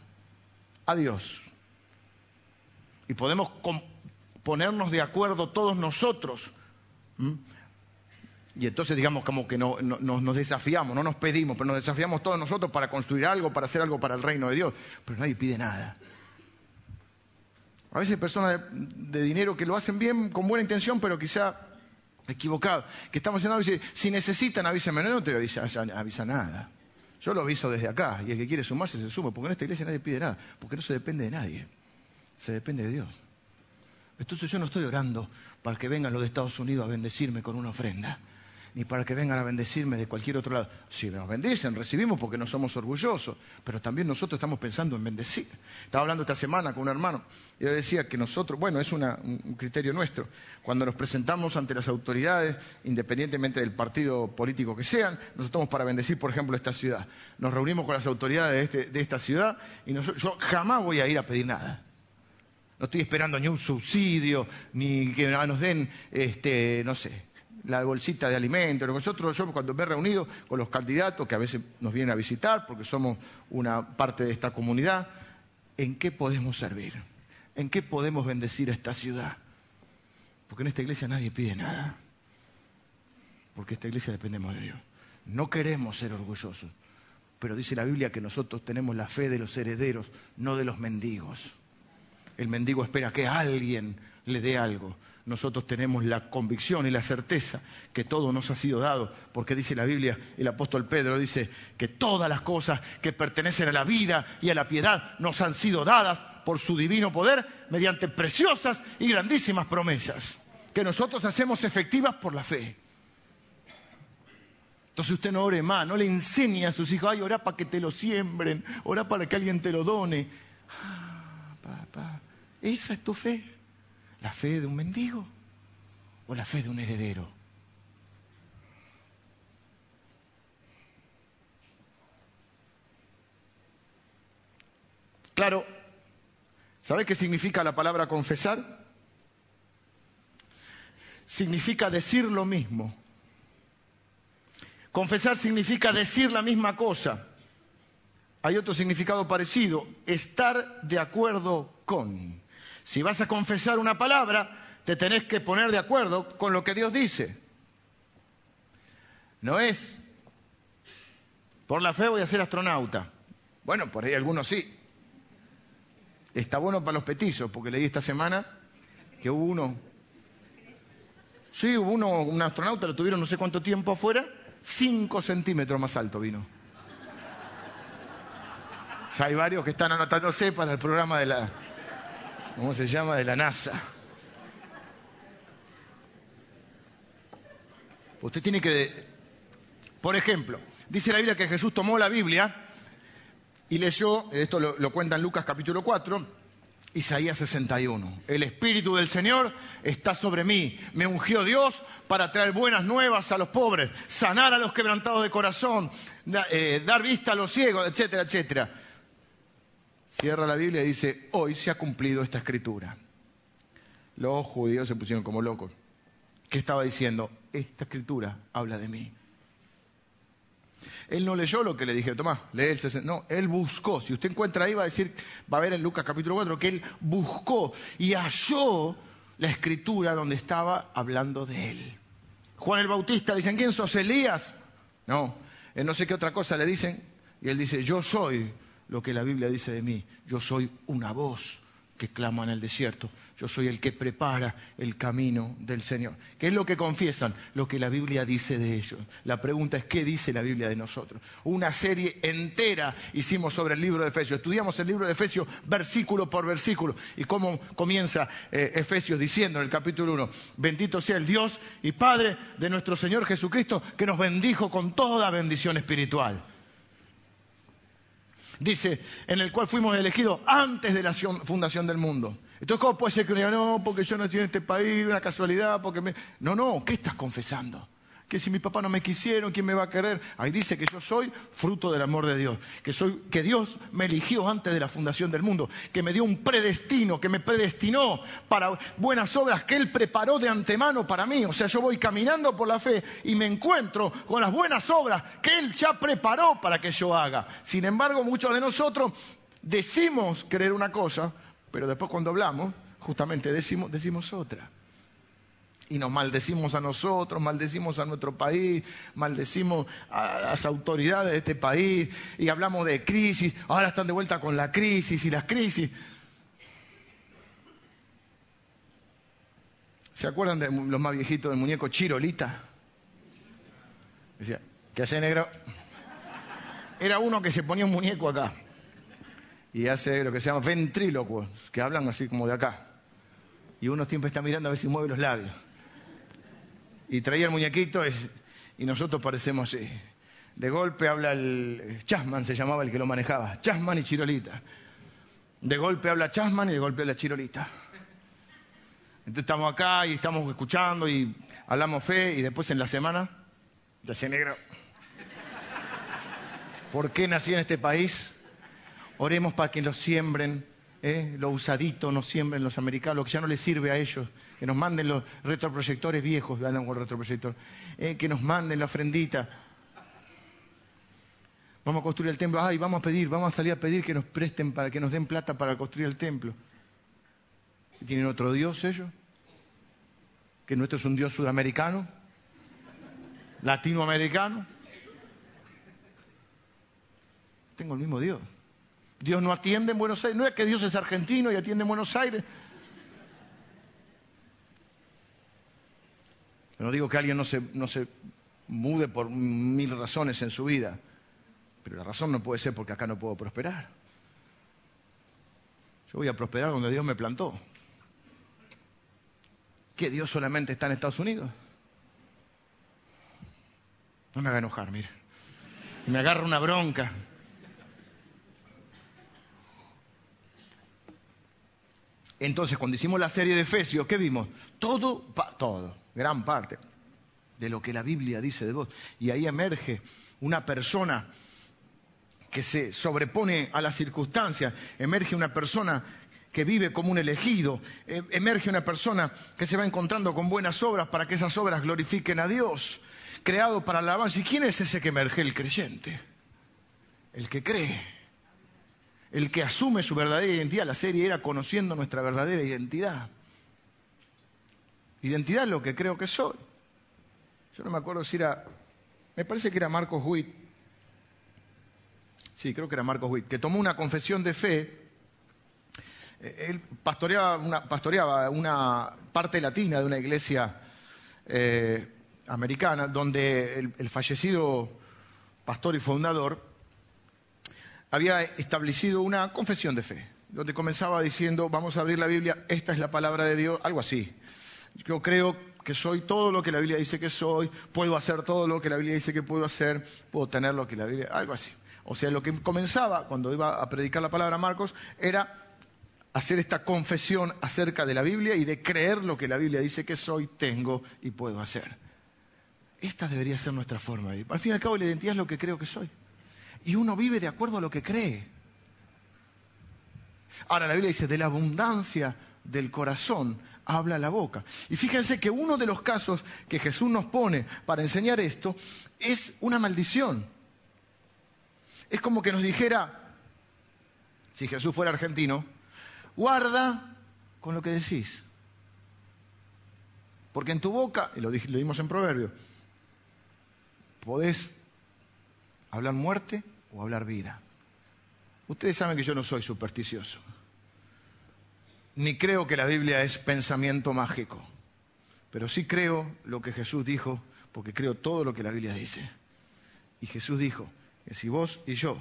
A Dios. Y podemos ponernos de acuerdo todos nosotros Y entonces digamos como que no, nos desafiamos, no nos pedimos, pero nos desafiamos todos nosotros para construir algo, para hacer algo para el reino de Dios. Pero nadie pide nada. A veces personas de, dinero que lo hacen bien, con buena intención, pero quizá equivocado. Que estamos diciendo, si necesitan, avísenme. No, no te avisa, avisa nada. Yo lo aviso desde acá y el que quiere sumarse se suma, porque en esta iglesia nadie pide nada, porque no se depende de nadie, se depende de Dios. Entonces yo no estoy orando para que vengan los de Estados Unidos a bendecirme con una ofrenda ni para que vengan a bendecirme de cualquier otro lado. Si nos bendicen, recibimos porque no somos orgullosos, pero también nosotros estamos pensando en bendecir. Estaba hablando esta semana con un hermano y decía que nosotros, bueno, es un criterio nuestro, cuando nos presentamos ante las autoridades, independientemente del partido político que sean, nosotros estamos para bendecir, por ejemplo, esta ciudad. Nos reunimos con las autoridades de, este, esta ciudad y yo jamás voy a ir a pedir nada. No estoy esperando ni un subsidio, ni que nos den, este, no sé, la bolsita de alimentos. Nosotros, yo cuando me he reunido con los candidatos que a veces nos vienen a visitar porque somos una parte de esta comunidad, ¿en qué podemos servir? ¿En qué podemos bendecir a esta ciudad? Porque en esta iglesia nadie pide nada. Porque esta iglesia dependemos de Dios. No queremos ser orgullosos, pero dice la Biblia que nosotros tenemos la fe de los herederos, no de los mendigos. El mendigo espera que alguien le dé algo nosotros tenemos la convicción y la certeza que todo nos ha sido dado, porque dice la Biblia, el apóstol Pedro dice que todas las cosas que pertenecen a la vida y a la piedad nos han sido dadas por su divino poder mediante preciosas y grandísimas promesas, que nosotros hacemos efectivas por la fe. Entonces usted no ore más, no le enseñe a sus hijos, ay, ora para que te lo siembren, ora para que alguien te lo done. Ah, papá, esa es tu fe. ¿La fe de un mendigo o la fe de un heredero? Claro, ¿sabe qué significa la palabra confesar? Significa decir lo mismo. Confesar significa decir la misma cosa. Hay otro significado parecido, estar de acuerdo con. Si vas a confesar una palabra, te tenés que poner de acuerdo con lo que Dios dice. No es, por la fe voy a ser astronauta. Bueno, por ahí algunos sí. Está bueno para los petizos, porque leí esta semana que hubo uno. Sí, hubo uno, un astronauta, lo tuvieron no sé cuánto tiempo afuera, cinco centímetros más alto vino. Ya hay varios que están anotándose para el programa de la, ¿cómo se llama? De la NASA. Usted tiene que, por ejemplo, dice la Biblia que Jesús tomó la Biblia y leyó, esto lo, cuenta en Lucas capítulo 4, Isaías 61. El Espíritu del Señor está sobre mí. Me ungió Dios para traer buenas nuevas a los pobres, sanar a los quebrantados de corazón, eh, dar vista a los ciegos, etcétera, etcétera. Cierra la Biblia y dice, hoy se ha cumplido esta escritura. Los judíos se pusieron como locos. ¿Qué estaba diciendo? Esta escritura habla de mí. Él no leyó lo que le dije, Tomás, lee el No, él buscó. Si usted encuentra ahí, va a decir, va a ver en Lucas capítulo 4, que él buscó y halló la escritura donde estaba hablando de él. Juan el Bautista, dicen, ¿quién sos Elías? No, él no sé qué otra cosa le dicen. Y él dice, yo soy lo que la Biblia dice de mí. Yo soy una voz que clama en el desierto. Yo soy el que prepara el camino del Señor. ¿Qué es lo que confiesan? Lo que la Biblia dice de ellos. La pregunta es, ¿qué dice la Biblia de nosotros? Una serie entera hicimos sobre el libro de Efesios. Estudiamos el libro de Efesios versículo por versículo. ¿Y cómo comienza eh, Efesios diciendo en el capítulo 1? Bendito sea el Dios y Padre de nuestro Señor Jesucristo, que nos bendijo con toda bendición espiritual dice, en el cual fuimos elegidos antes de la fundación del mundo. Entonces, ¿cómo puede ser que uno diga, no, porque yo nací en este país, una casualidad, porque me... No, no, ¿qué estás confesando? Que si mi papá no me quisieron, ¿quién me va a querer? Ahí dice que yo soy fruto del amor de Dios, que, soy, que Dios me eligió antes de la fundación del mundo, que me dio un predestino, que me predestinó para buenas obras que Él preparó de antemano para mí. O sea, yo voy caminando por la fe y me encuentro con las buenas obras que Él ya preparó para que yo haga. Sin embargo, muchos de nosotros decimos creer una cosa, pero después cuando hablamos, justamente decimos, decimos otra. Y nos maldecimos a nosotros, maldecimos a nuestro país, maldecimos a las autoridades de este país y hablamos de crisis, ahora están de vuelta con la crisis y las crisis. ¿Se acuerdan de los más viejitos del muñeco Chirolita? Decía, ¿qué hace negro? Era uno que se ponía un muñeco acá y hace lo que se llama ventrílocuos, que hablan así como de acá. Y uno siempre está mirando a ver si mueve los labios. Y traía el muñequito y nosotros parecemos así. De golpe habla el Chasman, se llamaba el que lo manejaba. Chasman y Chirolita. De golpe habla Chasman y de golpe habla Chirolita. Entonces estamos acá y estamos escuchando y hablamos fe y después en la semana, ya se negro. ¿Por qué nací en este país? Oremos para que nos siembren, ¿eh? lo usadito nos siembren los americanos, lo que ya no les sirve a ellos, que nos manden los retroproyectores viejos, andan con retroproyector, ¿eh? que nos manden la ofrendita. Vamos a construir el templo, ay, vamos a pedir, vamos a salir a pedir que nos presten para que nos den plata para construir el templo. ¿Tienen otro Dios ellos? ¿Que nuestro es un Dios sudamericano? ¿Latinoamericano? Tengo el mismo Dios. Dios no atiende en Buenos Aires. No es que Dios es argentino y atiende en Buenos Aires. No digo que alguien no se, no se mude por mil razones en su vida, pero la razón no puede ser porque acá no puedo prosperar. Yo voy a prosperar donde Dios me plantó que Dios solamente está en Estados Unidos? No me haga enojar, mire. Me agarra una bronca. Entonces, cuando hicimos la serie de Efesios, ¿qué vimos? Todo, todo, gran parte de lo que la Biblia dice de vos. Y ahí emerge una persona que se sobrepone a las circunstancias, emerge una persona que vive como un elegido, eh, emerge una persona que se va encontrando con buenas obras para que esas obras glorifiquen a Dios, creado para la alabanza. ¿Y quién es ese que emerge? El creyente, el que cree, el que asume su verdadera identidad. La serie era conociendo nuestra verdadera identidad. Identidad es lo que creo que soy. Yo no me acuerdo si era, me parece que era Marcos Witt, sí, creo que era Marcos Witt, que tomó una confesión de fe eh, él pastoreaba una, parte latina de una iglesia eh, americana, donde el, fallecido pastor y fundador había establecido una confesión de fe, donde comenzaba diciendo, vamos a abrir la Biblia, esta es la palabra de Dios, algo así. Yo creo que soy todo lo que la Biblia dice que soy, puedo hacer todo lo que la Biblia dice que puedo hacer, puedo tener lo que la Biblia, algo así. O sea, lo que comenzaba cuando iba a predicar la palabra Marcos era hacer esta confesión acerca de la Biblia y de creer lo que la Biblia dice que soy, tengo y puedo hacer. Esta debería ser nuestra forma. Al fin y al cabo, la identidad es lo que creo que soy. Y uno vive de acuerdo a lo que cree. Ahora, la Biblia dice, de la abundancia del corazón habla la boca. Y fíjense que uno de los casos que Jesús nos pone para enseñar esto es una maldición. Es como que nos dijera, si Jesús fuera argentino, Guarda con lo que decís. Porque en tu boca, y lo, dijimos en Proverbio, podés hablar muerte o hablar vida. Ustedes saben que yo no soy supersticioso, ni creo que la Biblia es pensamiento mágico, pero sí creo lo que Jesús dijo, porque creo todo lo que la Biblia dice. Y Jesús dijo que si vos y yo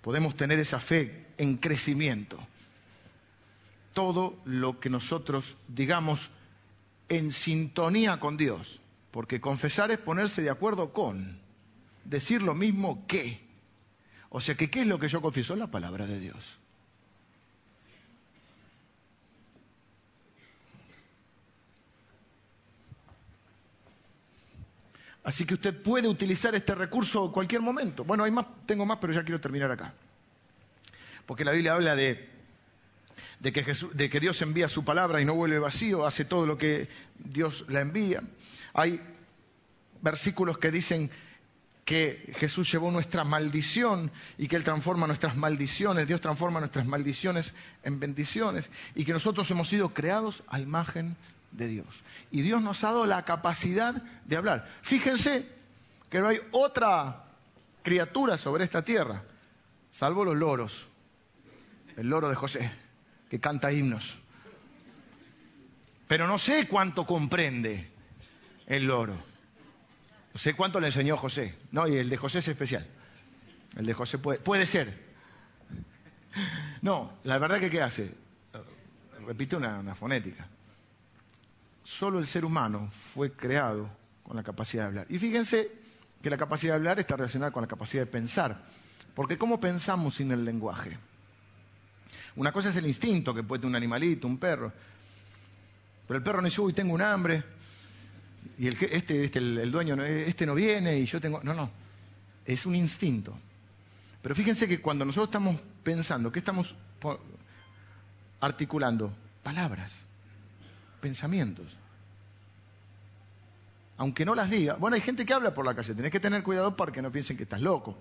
podemos tener esa fe en crecimiento, todo lo que nosotros digamos en sintonía con Dios. Porque confesar es ponerse de acuerdo con, decir lo mismo que. O sea que, ¿qué es lo que yo confieso? La palabra de Dios. Así que usted puede utilizar este recurso en cualquier momento. Bueno, hay más, tengo más, pero ya quiero terminar acá. Porque la Biblia habla de de que, Dios envía su palabra y no vuelve vacío, hace todo lo que Dios la envía. Hay versículos que dicen que Jesús llevó nuestra maldición y que Él transforma nuestras maldiciones, Dios transforma nuestras maldiciones en bendiciones y que nosotros hemos sido creados a imagen de Dios. Y Dios nos ha dado la capacidad de hablar. Fíjense que no hay otra criatura sobre esta tierra, salvo los loros. El loro de José, que canta himnos. Pero no sé cuánto comprende el loro. No sé cuánto le enseñó José. No, y el de José es especial. El de José puede, puede ser. No, la verdad que ¿qué hace? Repite una, fonética. Solo el ser humano fue creado con la capacidad de hablar. Y fíjense que la capacidad de hablar está relacionada con la capacidad de pensar. Porque ¿cómo pensamos sin el lenguaje? Una cosa es el instinto que puede tener un animalito, un perro. Pero el perro no dice, uy, tengo un hambre. Y el, este, este el, dueño, este no viene y yo tengo... No, no. Es un instinto. Pero fíjense que cuando nosotros estamos pensando, ¿qué estamos articulando? Palabras, pensamientos. Aunque no las diga. Bueno, hay gente que habla por la calle. Tenés que tener cuidado para que no piensen que estás loco.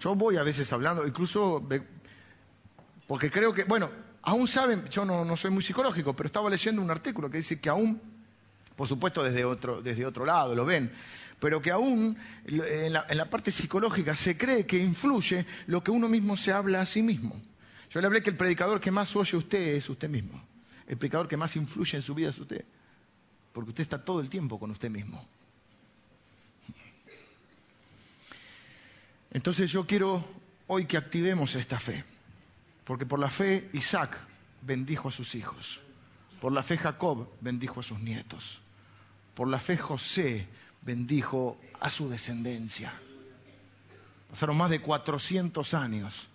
Yo voy a veces hablando, incluso porque creo que, bueno, aún saben, yo no, soy muy psicológico, pero estaba leyendo un artículo que dice que aún, por supuesto desde otro, desde otro lado lo ven, pero que aún en la, en la parte psicológica se cree que influye lo que uno mismo se habla a sí mismo. Yo le hablé que el predicador que más oye usted es usted mismo. El predicador que más influye en su vida es usted. Porque usted está todo el tiempo con usted mismo. Entonces yo quiero hoy que activemos esta fe, porque por la fe Isaac bendijo a sus hijos, por la fe Jacob bendijo a sus nietos, por la fe José bendijo a su descendencia. Pasaron más de 400 años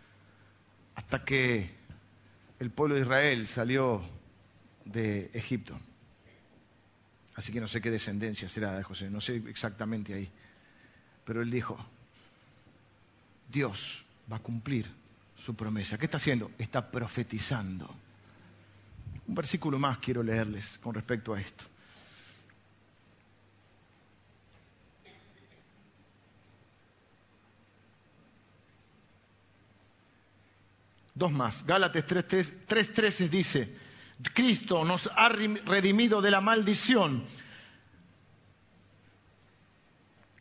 hasta que el pueblo de Israel salió de Egipto. Así que no sé qué descendencia será de José, no sé exactamente ahí. Pero él dijo, Dios va a cumplir su promesa. ¿Qué está haciendo? Está profetizando. Un versículo más quiero leerles con respecto a esto. Dos más. Gálatas 3.13 dice, Cristo nos ha redimido de la maldición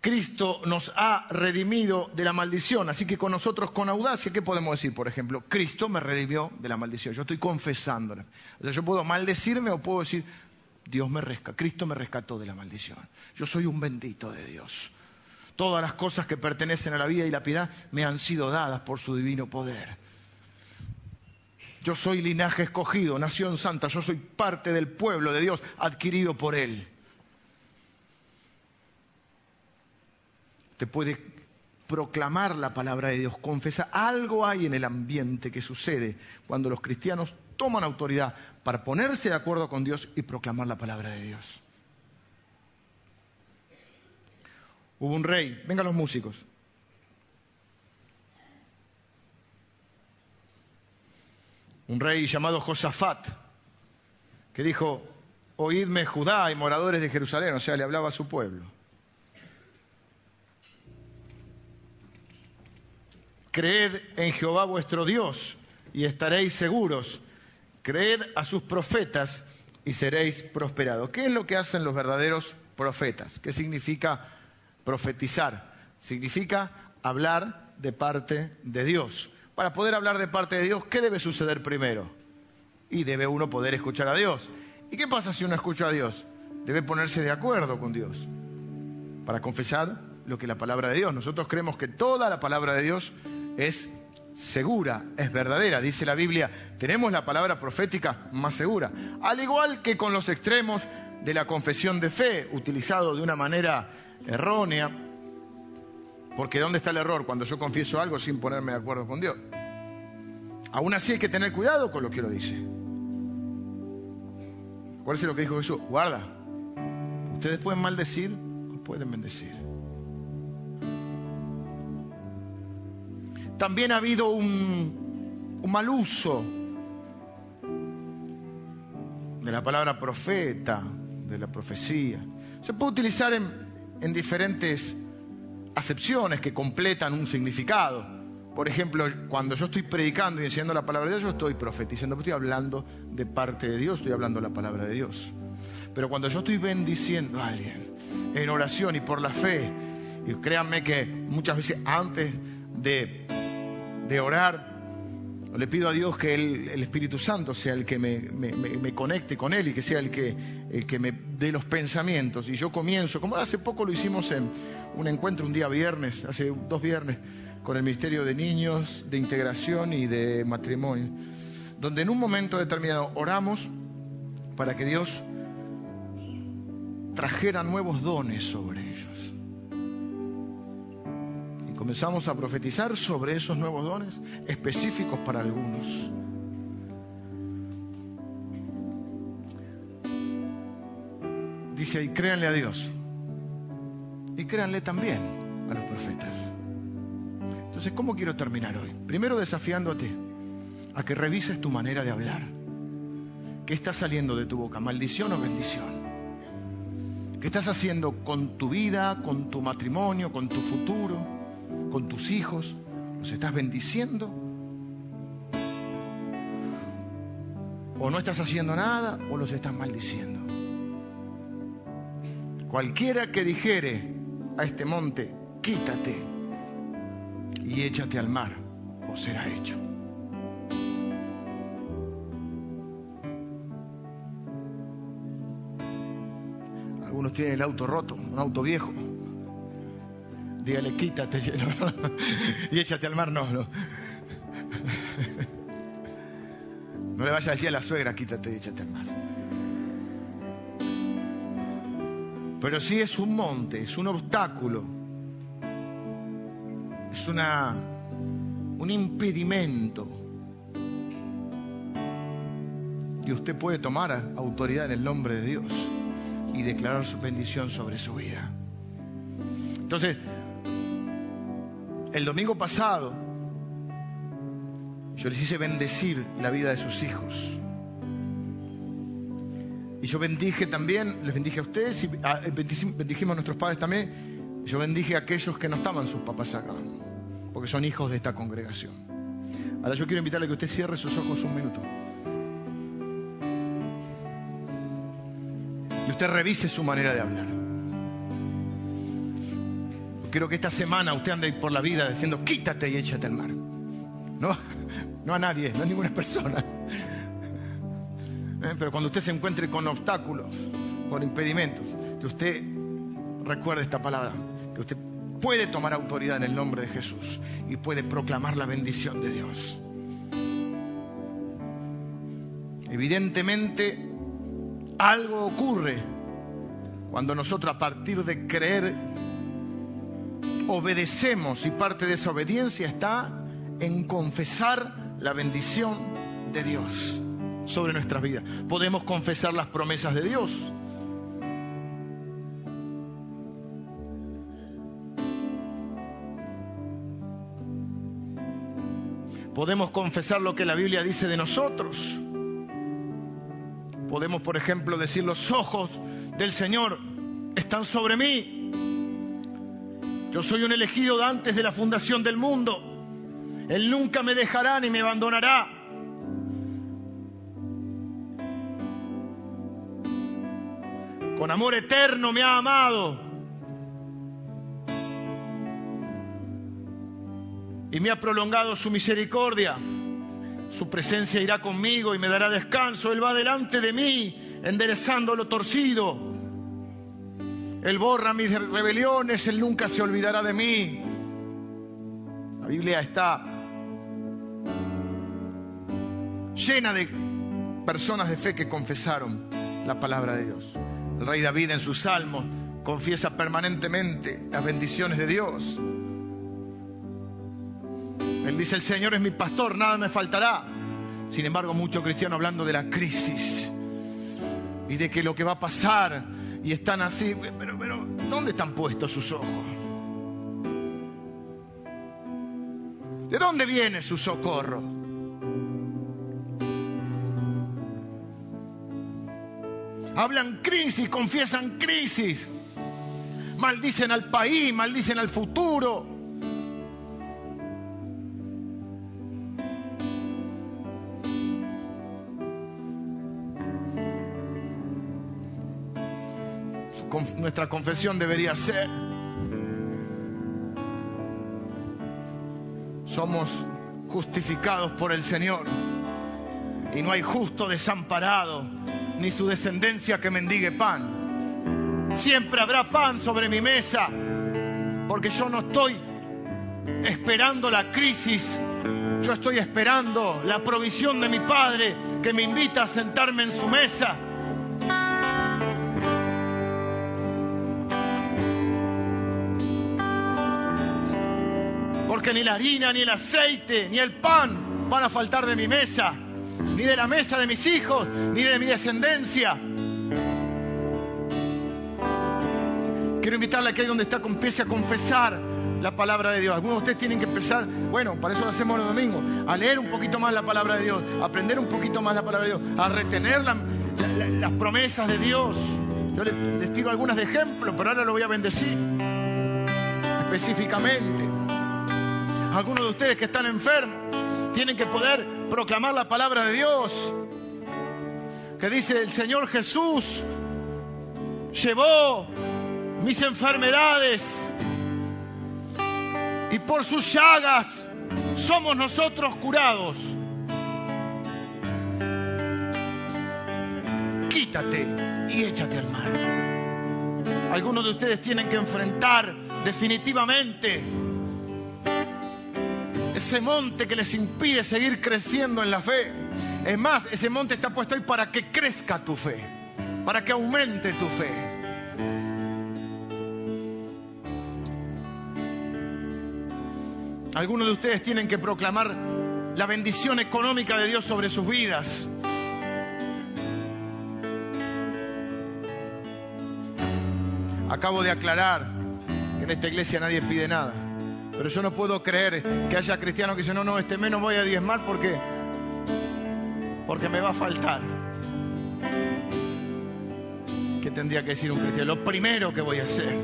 Cristo nos ha redimido de la maldición. Así que con nosotros, con audacia, ¿qué podemos decir? Por ejemplo, Cristo me redimió de la maldición. Yo estoy confesándola. O sea, yo puedo maldecirme o puedo decir, Dios me rescató, Cristo me rescató de la maldición. Yo soy un bendito de Dios. Todas las cosas que pertenecen a la vida y la piedad me han sido dadas por su divino poder. Yo soy linaje escogido, nación santa, yo soy parte del pueblo de Dios adquirido por Él. Te puede proclamar la palabra de Dios, confesar. Algo hay en el ambiente que sucede cuando los cristianos toman autoridad para ponerse de acuerdo con Dios y proclamar la palabra de Dios. Hubo un rey, vengan los músicos. Un rey llamado Josafat, que dijo, oídme Judá y moradores de Jerusalén, o sea, le hablaba a su pueblo. Creed en Jehová vuestro Dios y estaréis seguros. Creed a sus profetas y seréis prosperados. ¿Qué es lo que hacen los verdaderos profetas? ¿Qué significa profetizar? Significa hablar de parte de Dios. Para poder hablar de parte de Dios, ¿qué debe suceder primero? Y debe uno poder escuchar a Dios. ¿Y qué pasa si uno escucha a Dios? Debe ponerse de acuerdo con Dios para confesar lo que la palabra de Dios. Nosotros creemos que toda la palabra de Dios es segura, es verdadera. Dice la Biblia, tenemos la palabra profética más segura. Al igual que con los extremos de la confesión de fe, utilizado de una manera errónea. Porque ¿dónde está el error? Cuando yo confieso algo sin ponerme de acuerdo con Dios. Aún así hay que tener cuidado con lo que lo dice. ¿Cuál es lo que dijo Jesús? Guarda. Ustedes pueden maldecir o pueden bendecir. También ha habido un, mal uso de la palabra profeta, de la profecía. Se puede utilizar en, en diferentes acepciones que completan un significado. por ejemplo, cuando yo estoy predicando y enseñando la palabra de Dios, yo estoy profetizando, estoy hablando de parte de Dios, estoy hablando la palabra de Dios. Pero cuando yo estoy bendiciendo a alguien en oración y por la fe, y créanme que muchas veces antes de, de orar, le pido a Dios que el Espíritu Santo sea el que me, conecte con Él y que sea el que, el que me dé los pensamientos. Y yo comienzo, como hace poco lo hicimos en un encuentro un día viernes, hace dos viernes, con el Ministerio de Niños, de Integración y de Matrimonio, donde en un momento determinado oramos para que Dios trajera nuevos dones sobre ellos. Comenzamos a profetizar sobre esos nuevos dones específicos para algunos. Dice, y créanle a Dios. Y créanle también a los profetas. Entonces, ¿cómo quiero terminar hoy? Primero desafiándote a que revises tu manera de hablar. ¿Qué está saliendo de tu boca? ¿Maldición o bendición? ¿Qué estás haciendo con tu vida, con tu matrimonio, con tu futuro, con tus hijos? ¿Los estás bendiciendo? ¿O no estás haciendo nada o los estás maldiciendo? Cualquiera que dijere a este monte, quítate y échate al mar, o será hecho. Algunos tienen el auto roto, un auto viejo. Dígale, quítate y échate al mar, no, no. No le vayas a decir a la suegra, quítate y échate al mar. Pero si es un monte, es un obstáculo es una, un impedimento. Y usted puede tomar autoridad en el nombre de Dios y declarar su bendición sobre su vida. Entonces, el domingo pasado, yo les hice bendecir la vida de sus hijos. Y yo bendije también, les bendije a ustedes y bendijimos a nuestros padres también. Yo bendije a aquellos que no estaban sus papás acá porque son hijos de esta congregación. Ahora yo quiero invitarle a que usted cierre sus ojos un minuto. Y usted revise su manera de hablar. Quiero que esta semana usted ande por la vida diciendo, quítate y échate al mar. No, no a nadie, no a ninguna persona. ¿Eh? Pero cuando usted se encuentre con obstáculos, con impedimentos, que usted recuerde esta palabra, que usted puede tomar autoridad en el nombre de Jesús y puede proclamar la bendición de Dios. Evidentemente, algo ocurre cuando nosotros a partir de creer obedecemos y parte de esa obediencia está en confesar la bendición de Dios sobre nuestras vidas. Podemos confesar las promesas de Dios Podemos confesar lo que la Biblia dice de nosotros. Podemos, por ejemplo, decir, los ojos del Señor están sobre mí. Yo soy un elegido de antes de la fundación del mundo. Él nunca me dejará ni me abandonará. Con amor eterno me ha amado. y me ha prolongado su misericordia. Su presencia irá conmigo y me dará descanso. Él va delante de mí, enderezando lo torcido. Él borra mis rebeliones, Él nunca se olvidará de mí. La Biblia está llena de personas de fe que confesaron la palabra de Dios. El rey David en sus salmos confiesa permanentemente las bendiciones de Dios. Él dice, el Señor es mi pastor, nada me faltará. Sin embargo, muchos cristianos hablando de la crisis y de que lo que va a pasar y están así, pero, ¿dónde están puestos sus ojos? ¿De dónde viene su socorro? Hablan crisis, confiesan crisis, maldicen al país, maldicen al futuro. Nuestra confesión debería ser. Somos justificados por el Señor y no hay justo desamparado ni su descendencia que mendigue pan. Siempre habrá pan sobre mi mesa porque yo no estoy esperando la crisis, yo estoy esperando la provisión de mi Padre que me invita a sentarme en su mesa. Porque ni la harina, ni el aceite, ni el pan van a faltar de mi mesa, ni de la mesa de mis hijos, ni de mi descendencia. Quiero invitarle a que ahí donde está empiece a confesar la palabra de Dios. Algunos de ustedes tienen que empezar, bueno, para eso lo hacemos los domingos, a leer un poquito más la palabra de Dios, a aprender un poquito más la palabra de Dios, a retener las promesas de Dios. Yo les, les tiro algunas de ejemplo, pero ahora lo voy a bendecir específicamente. Algunos de ustedes que están enfermos tienen que poder proclamar la palabra de Dios. Que dice el Señor Jesús llevó mis enfermedades y por sus llagas somos nosotros curados. Quítate y échate al mar. Algunos de ustedes tienen que enfrentar definitivamente ese monte que les impide seguir creciendo en la fe. Es más, ese monte está puesto ahí para que crezca tu fe, para que aumente tu fe. Algunos de ustedes tienen que proclamar la bendición económica de Dios sobre sus vidas. Acabo de aclarar que en esta iglesia nadie pide nada. Pero yo no puedo creer que haya cristianos que dicen, no, no, este mes no voy a diezmar porque, porque me va a faltar. ¿Qué tendría que decir un cristiano? Lo primero que voy a hacer,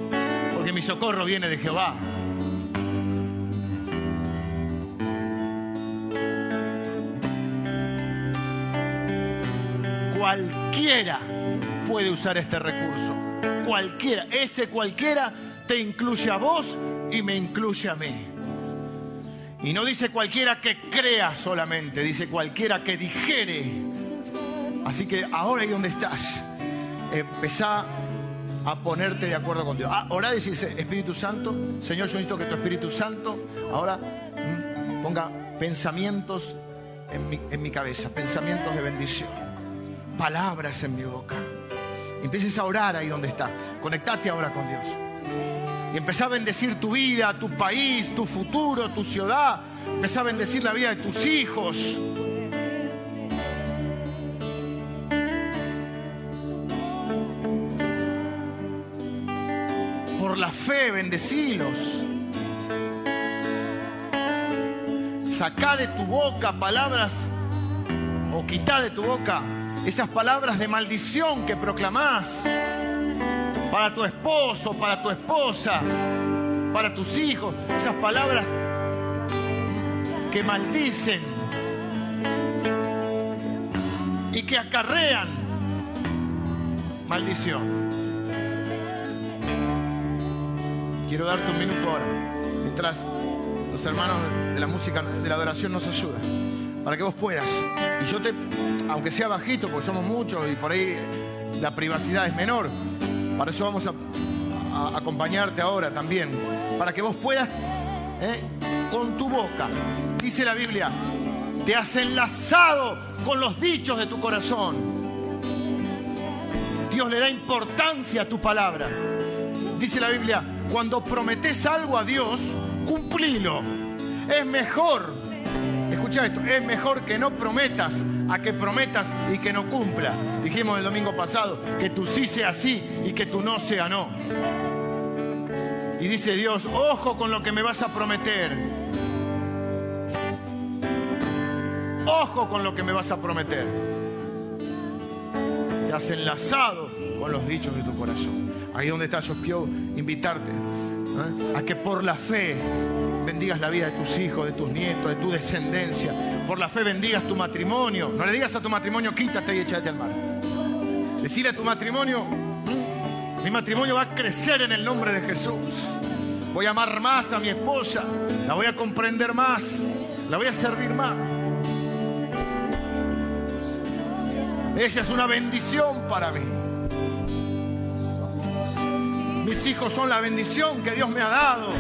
porque mi socorro viene de Jehová. Cualquiera puede usar este recurso. Cualquiera. Ese cualquiera te incluye a vos y me incluye a mí. Y no dice cualquiera que crea solamente, dice cualquiera que dijere. Así que ahora ahí donde estás, empezá a ponerte de acuerdo con Dios. Ahora decís, Espíritu Santo, Señor, yo necesito que tu Espíritu Santo ahora mm, ponga pensamientos en mi, cabeza, pensamientos de bendición, palabras en mi boca. Empieces a orar ahí donde estás. Conectate ahora con Dios. Y empezá a bendecir tu vida, tu país, tu futuro, tu ciudad. Empezá a bendecir la vida de tus hijos. Por la fe, bendecilos. Sacá de tu boca palabras o quitá de tu boca esas palabras de maldición que proclamás para tu esposo, para tu esposa, para tus hijos, esas palabras que maldicen y que acarrean maldición. Quiero darte un minuto ahora, mientras los hermanos de la música, de la adoración nos ayudan, para que vos puedas. Y yo te, aunque sea bajito, porque somos muchos y por ahí la privacidad es menor, para eso vamos a, acompañarte ahora también, para que vos puedas, ¿eh? con tu boca, dice la Biblia, te has enlazado con los dichos de tu corazón. Dios le da importancia a tu palabra. Dice la Biblia, cuando prometes algo a Dios, cumplilo. Es mejor, escucha esto, es mejor que no prometas a que prometas y que no cumpla. Dijimos el domingo pasado que tu sí sea sí y que tu no sea no. Y dice Dios, ojo con lo que me vas a prometer. Ojo con lo que me vas a prometer. Te has enlazado con los dichos de tu corazón. Ahí donde estás, yo quiero invitarte ¿eh? a que por la fe bendigas la vida de tus hijos, de tus nietos, de tu descendencia. Por la fe bendigas tu matrimonio. No le digas a tu matrimonio, quítate y échate al mar. Decirle a tu matrimonio, Mi matrimonio va a crecer en el nombre de Jesús. Voy a amar más a mi esposa. La voy a comprender más. La voy a servir más. Ella es una bendición para mí. Mis hijos son la bendición que Dios me ha dado.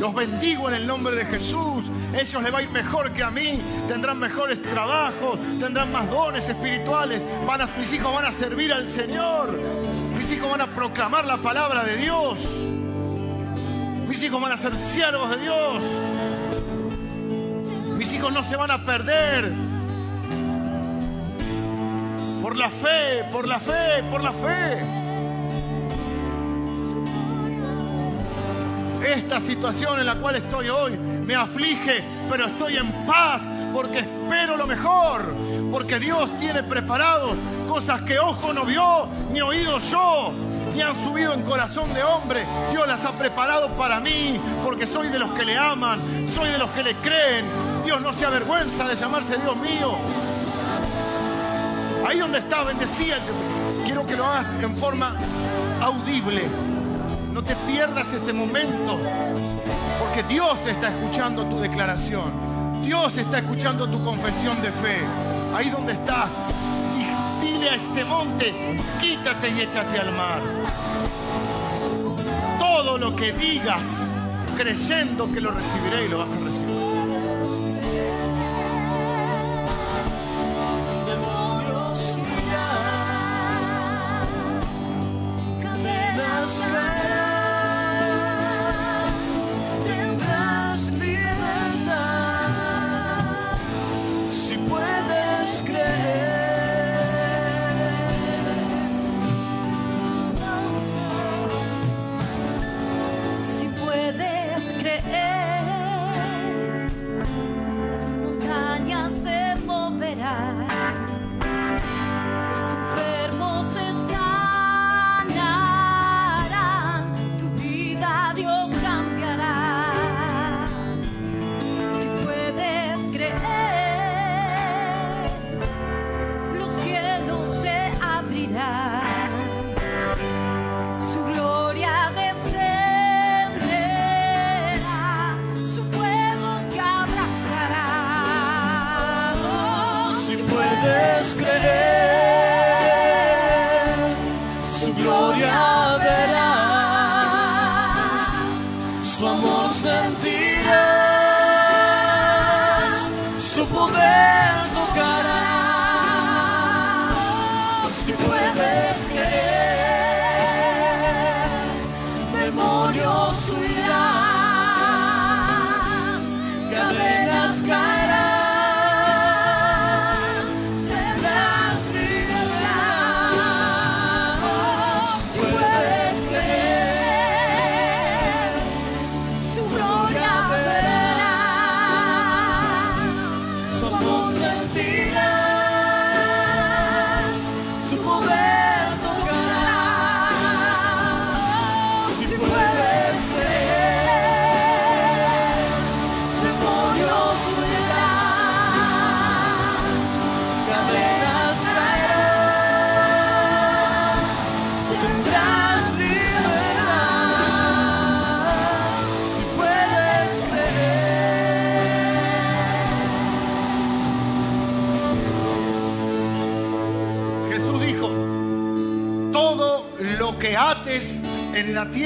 Los bendigo en el nombre de Jesús. Ellos les va a ir mejor que a mí. Tendrán mejores trabajos, tendrán más dones espirituales. Van a, mis hijos van a servir al Señor. Mis hijos van a proclamar la palabra de Dios. Mis hijos van a ser siervos de Dios. Mis hijos no se van a perder. Por la fe, por la fe, por la fe. Esta situación en la cual estoy hoy me aflige, pero estoy en paz porque espero lo mejor, porque Dios tiene preparado cosas que ojo no vio, ni oído yo, ni han subido en corazón de hombre. Dios las ha preparado para mí, porque soy de los que le aman, soy de los que le creen. Dios no se avergüenza de llamarse Dios mío. Ahí donde está, bendecía. Quiero que lo hagas en forma audible. No te pierdas este momento, porque Dios está escuchando tu declaración. Dios está escuchando tu confesión de fe. Ahí donde está, dile a este monte, quítate y échate al mar. Todo lo que digas, creyendo que lo recibiré y lo vas a recibir.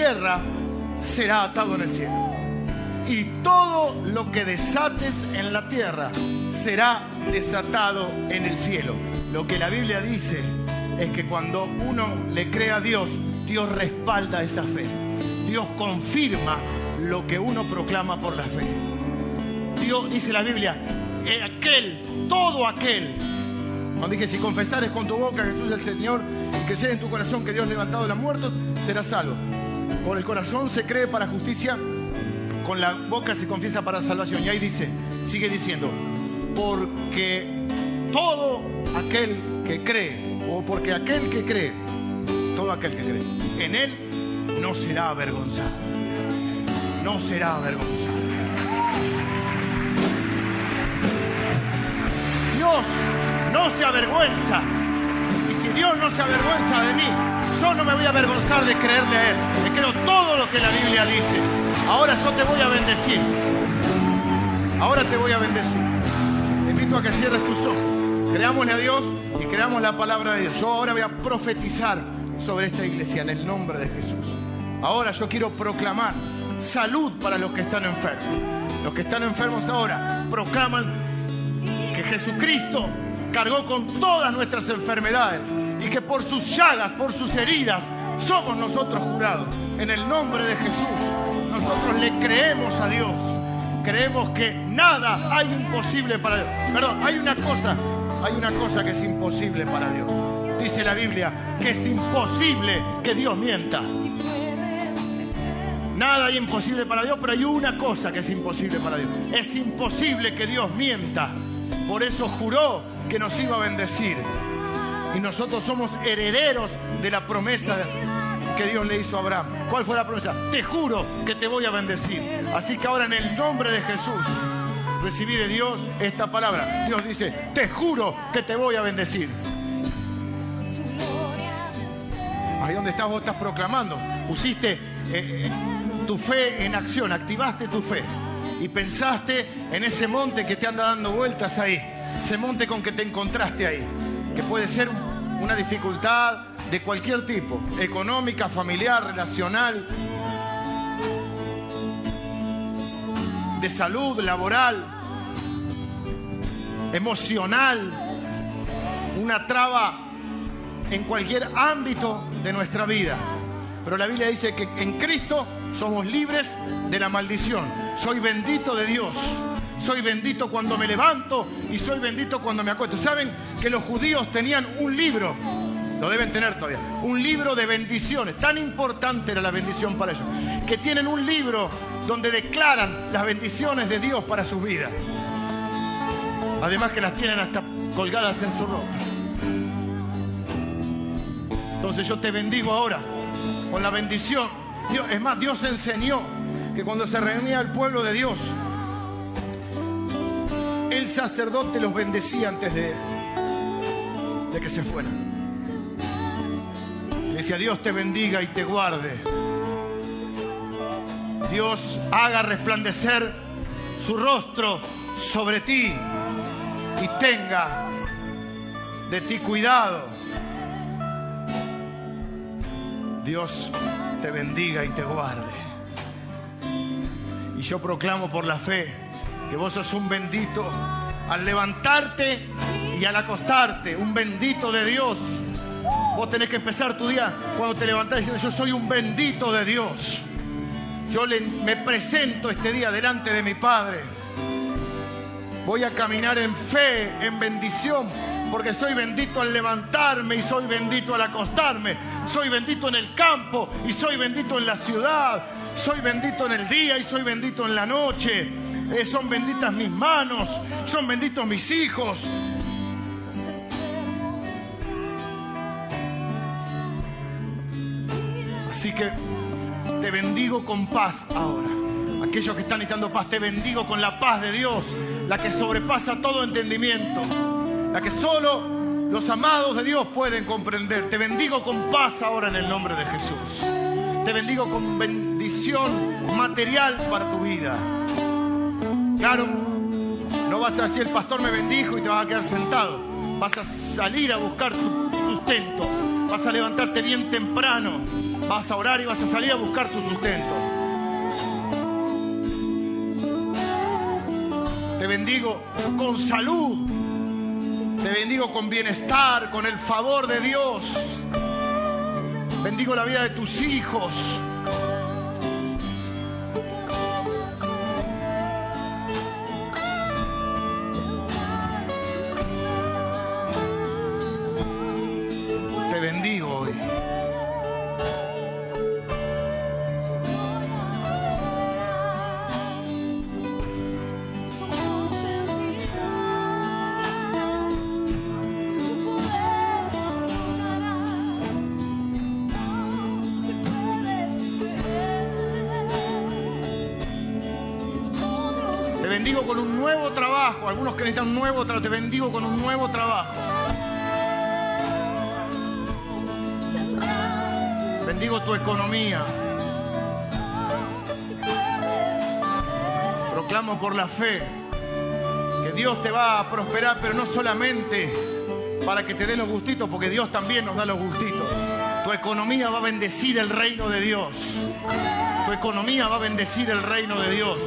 Tierra será atado en el cielo. Y todo lo que desates en la tierra será desatado en el cielo. Lo que la Biblia dice es que cuando uno le cree a Dios, Dios respalda esa fe. Dios confirma lo que uno proclama por la fe. Dios dice la Biblia, aquel, todo aquel. Cuando dije, si confesares con tu boca Jesús es el Señor y sea en tu corazón que Dios levantado de los muertos, será salvo. Con el corazón se cree para justicia, con la boca se confiesa para salvación. Y ahí dice, sigue diciendo, porque todo aquel que cree, o porque aquel que cree, todo aquel que cree, en él no será avergonzado. No será avergonzado. Dios no se avergüenza. Y si Dios no se avergüenza de mí, yo no me voy a avergonzar de creerle a Él. Le creo todo lo que la Biblia dice. Ahora yo te voy a bendecir. Ahora te voy a bendecir. Te invito a que cierres tus ojos. Creámosle a Dios y creamos la palabra de Dios. Yo ahora voy a profetizar sobre esta iglesia en el nombre de Jesús. Ahora yo quiero proclamar salud para los que están enfermos. Los que están enfermos ahora proclaman que Jesucristo cargó con todas nuestras enfermedades y que por sus llagas, por sus heridas, somos nosotros curados. En el nombre de Jesús, nosotros le creemos a Dios. Creemos que nada hay imposible para Dios. Perdón, hay una cosa, hay una cosa que es imposible para Dios. Dice la Biblia que es imposible que Dios mienta. Nada hay imposible para Dios, pero hay una cosa que es imposible para Dios. Es imposible que Dios mienta. Por eso juró que nos iba a bendecir. Y nosotros somos herederos de la promesa que Dios le hizo a Abraham. ¿Cuál fue la promesa? Te juro que te voy a bendecir. Así que ahora en el nombre de Jesús recibí de Dios esta palabra. Dios dice, te juro que te voy a bendecir. Ahí donde estás vos estás proclamando. Pusiste eh, eh, tu fe en acción, activaste tu fe y pensaste en ese monte que te anda dando vueltas ahí, ese monte con que te encontraste ahí, que puede ser una dificultad de cualquier tipo, económica, familiar, relacional, de salud, laboral, emocional, una traba en cualquier ámbito de nuestra vida. Pero la Biblia dice que en Cristo somos libres de la maldición. Soy bendito de Dios. Soy bendito cuando me levanto y soy bendito cuando me acuesto. ¿Saben que los judíos tenían un libro? Lo deben tener todavía. Un libro de bendiciones. Tan importante era la bendición para ellos. Que tienen un libro donde declaran las bendiciones de Dios para sus vidas. Además que las tienen hasta colgadas en su ropa. Entonces yo te bendigo ahora con la bendición. Es más, Dios enseñó que cuando se reunía el pueblo de Dios, el sacerdote los bendecía antes de, que se fueran. Le decía, Dios te bendiga y te guarde. Dios haga resplandecer su rostro sobre ti y tenga de ti cuidado. Dios te bendiga y te guarde. Y yo proclamo por la fe que vos sos un bendito al levantarte y al acostarte, un bendito de Dios. Vos tenés que empezar tu día cuando te levantás diciendo, yo soy un bendito de Dios. Yo me presento este día delante de mi Padre. Voy a caminar en fe, en bendición, porque soy bendito al levantarme y soy bendito al acostarme, soy bendito en el campo y soy bendito en la ciudad, soy bendito en el día y soy bendito en la noche, eh, son benditas mis manos, son benditos mis hijos. Así que te bendigo con paz ahora. Aquellos que están necesitando paz, te bendigo con la paz de Dios, la que sobrepasa todo entendimiento la que solo los amados de Dios pueden comprender. Te bendigo con paz ahora en el nombre de Jesús. Te bendigo con bendición material para tu vida. Claro, no vas a decir el pastor me bendijo y te vas a quedar sentado. Vas a salir a buscar tu sustento. Vas a levantarte bien temprano. Vas a orar y vas a salir a buscar tu sustento. Te bendigo con salud te bendigo con bienestar, con el favor de Dios. Bendigo la vida de tus hijos. Con un nuevo trabajo. Algunos que necesitan un nuevo trabajo, te bendigo con un nuevo trabajo. Bendigo tu economía. Proclamo por la fe que Dios te va a prosperar, pero no solamente para que te dé los gustitos, porque Dios también nos da los gustitos. Tu economía va a bendecir el reino de Dios. Tu economía va a bendecir el reino de Dios.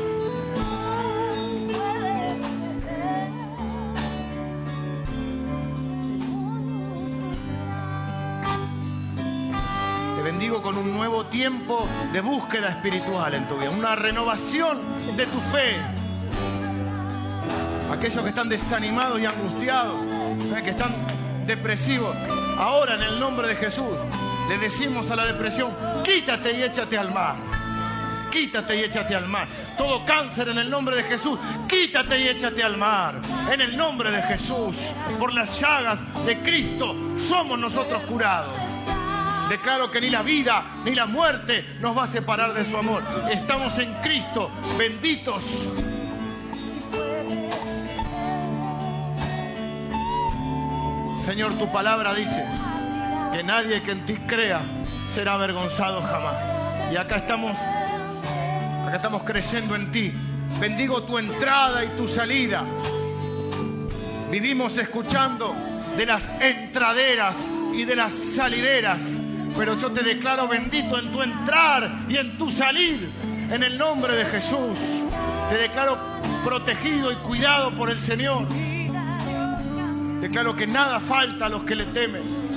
Tiempo de búsqueda espiritual en tu vida, una renovación de tu fe. Aquellos que están desanimados y angustiados, que están depresivos, ahora en el nombre de Jesús le decimos a la depresión, quítate y échate al mar. Quítate y échate al mar. Todo cáncer en el nombre de Jesús, quítate y échate al mar. En el nombre de Jesús, por las llagas de Cristo, somos nosotros curados. Declaro que ni la vida ni la muerte nos va a separar de su amor. Estamos en Cristo, benditos. Señor, tu palabra dice que nadie que en ti crea será avergonzado jamás. Y acá estamos, acá estamos creyendo en ti. Bendigo tu entrada y tu salida. Vivimos escuchando de las entraderas y de las salideras pero yo te declaro bendito en tu entrar y en tu salir, en el nombre de Jesús. Te declaro protegido y cuidado por el Señor. Declaro que nada falta a los que le temen.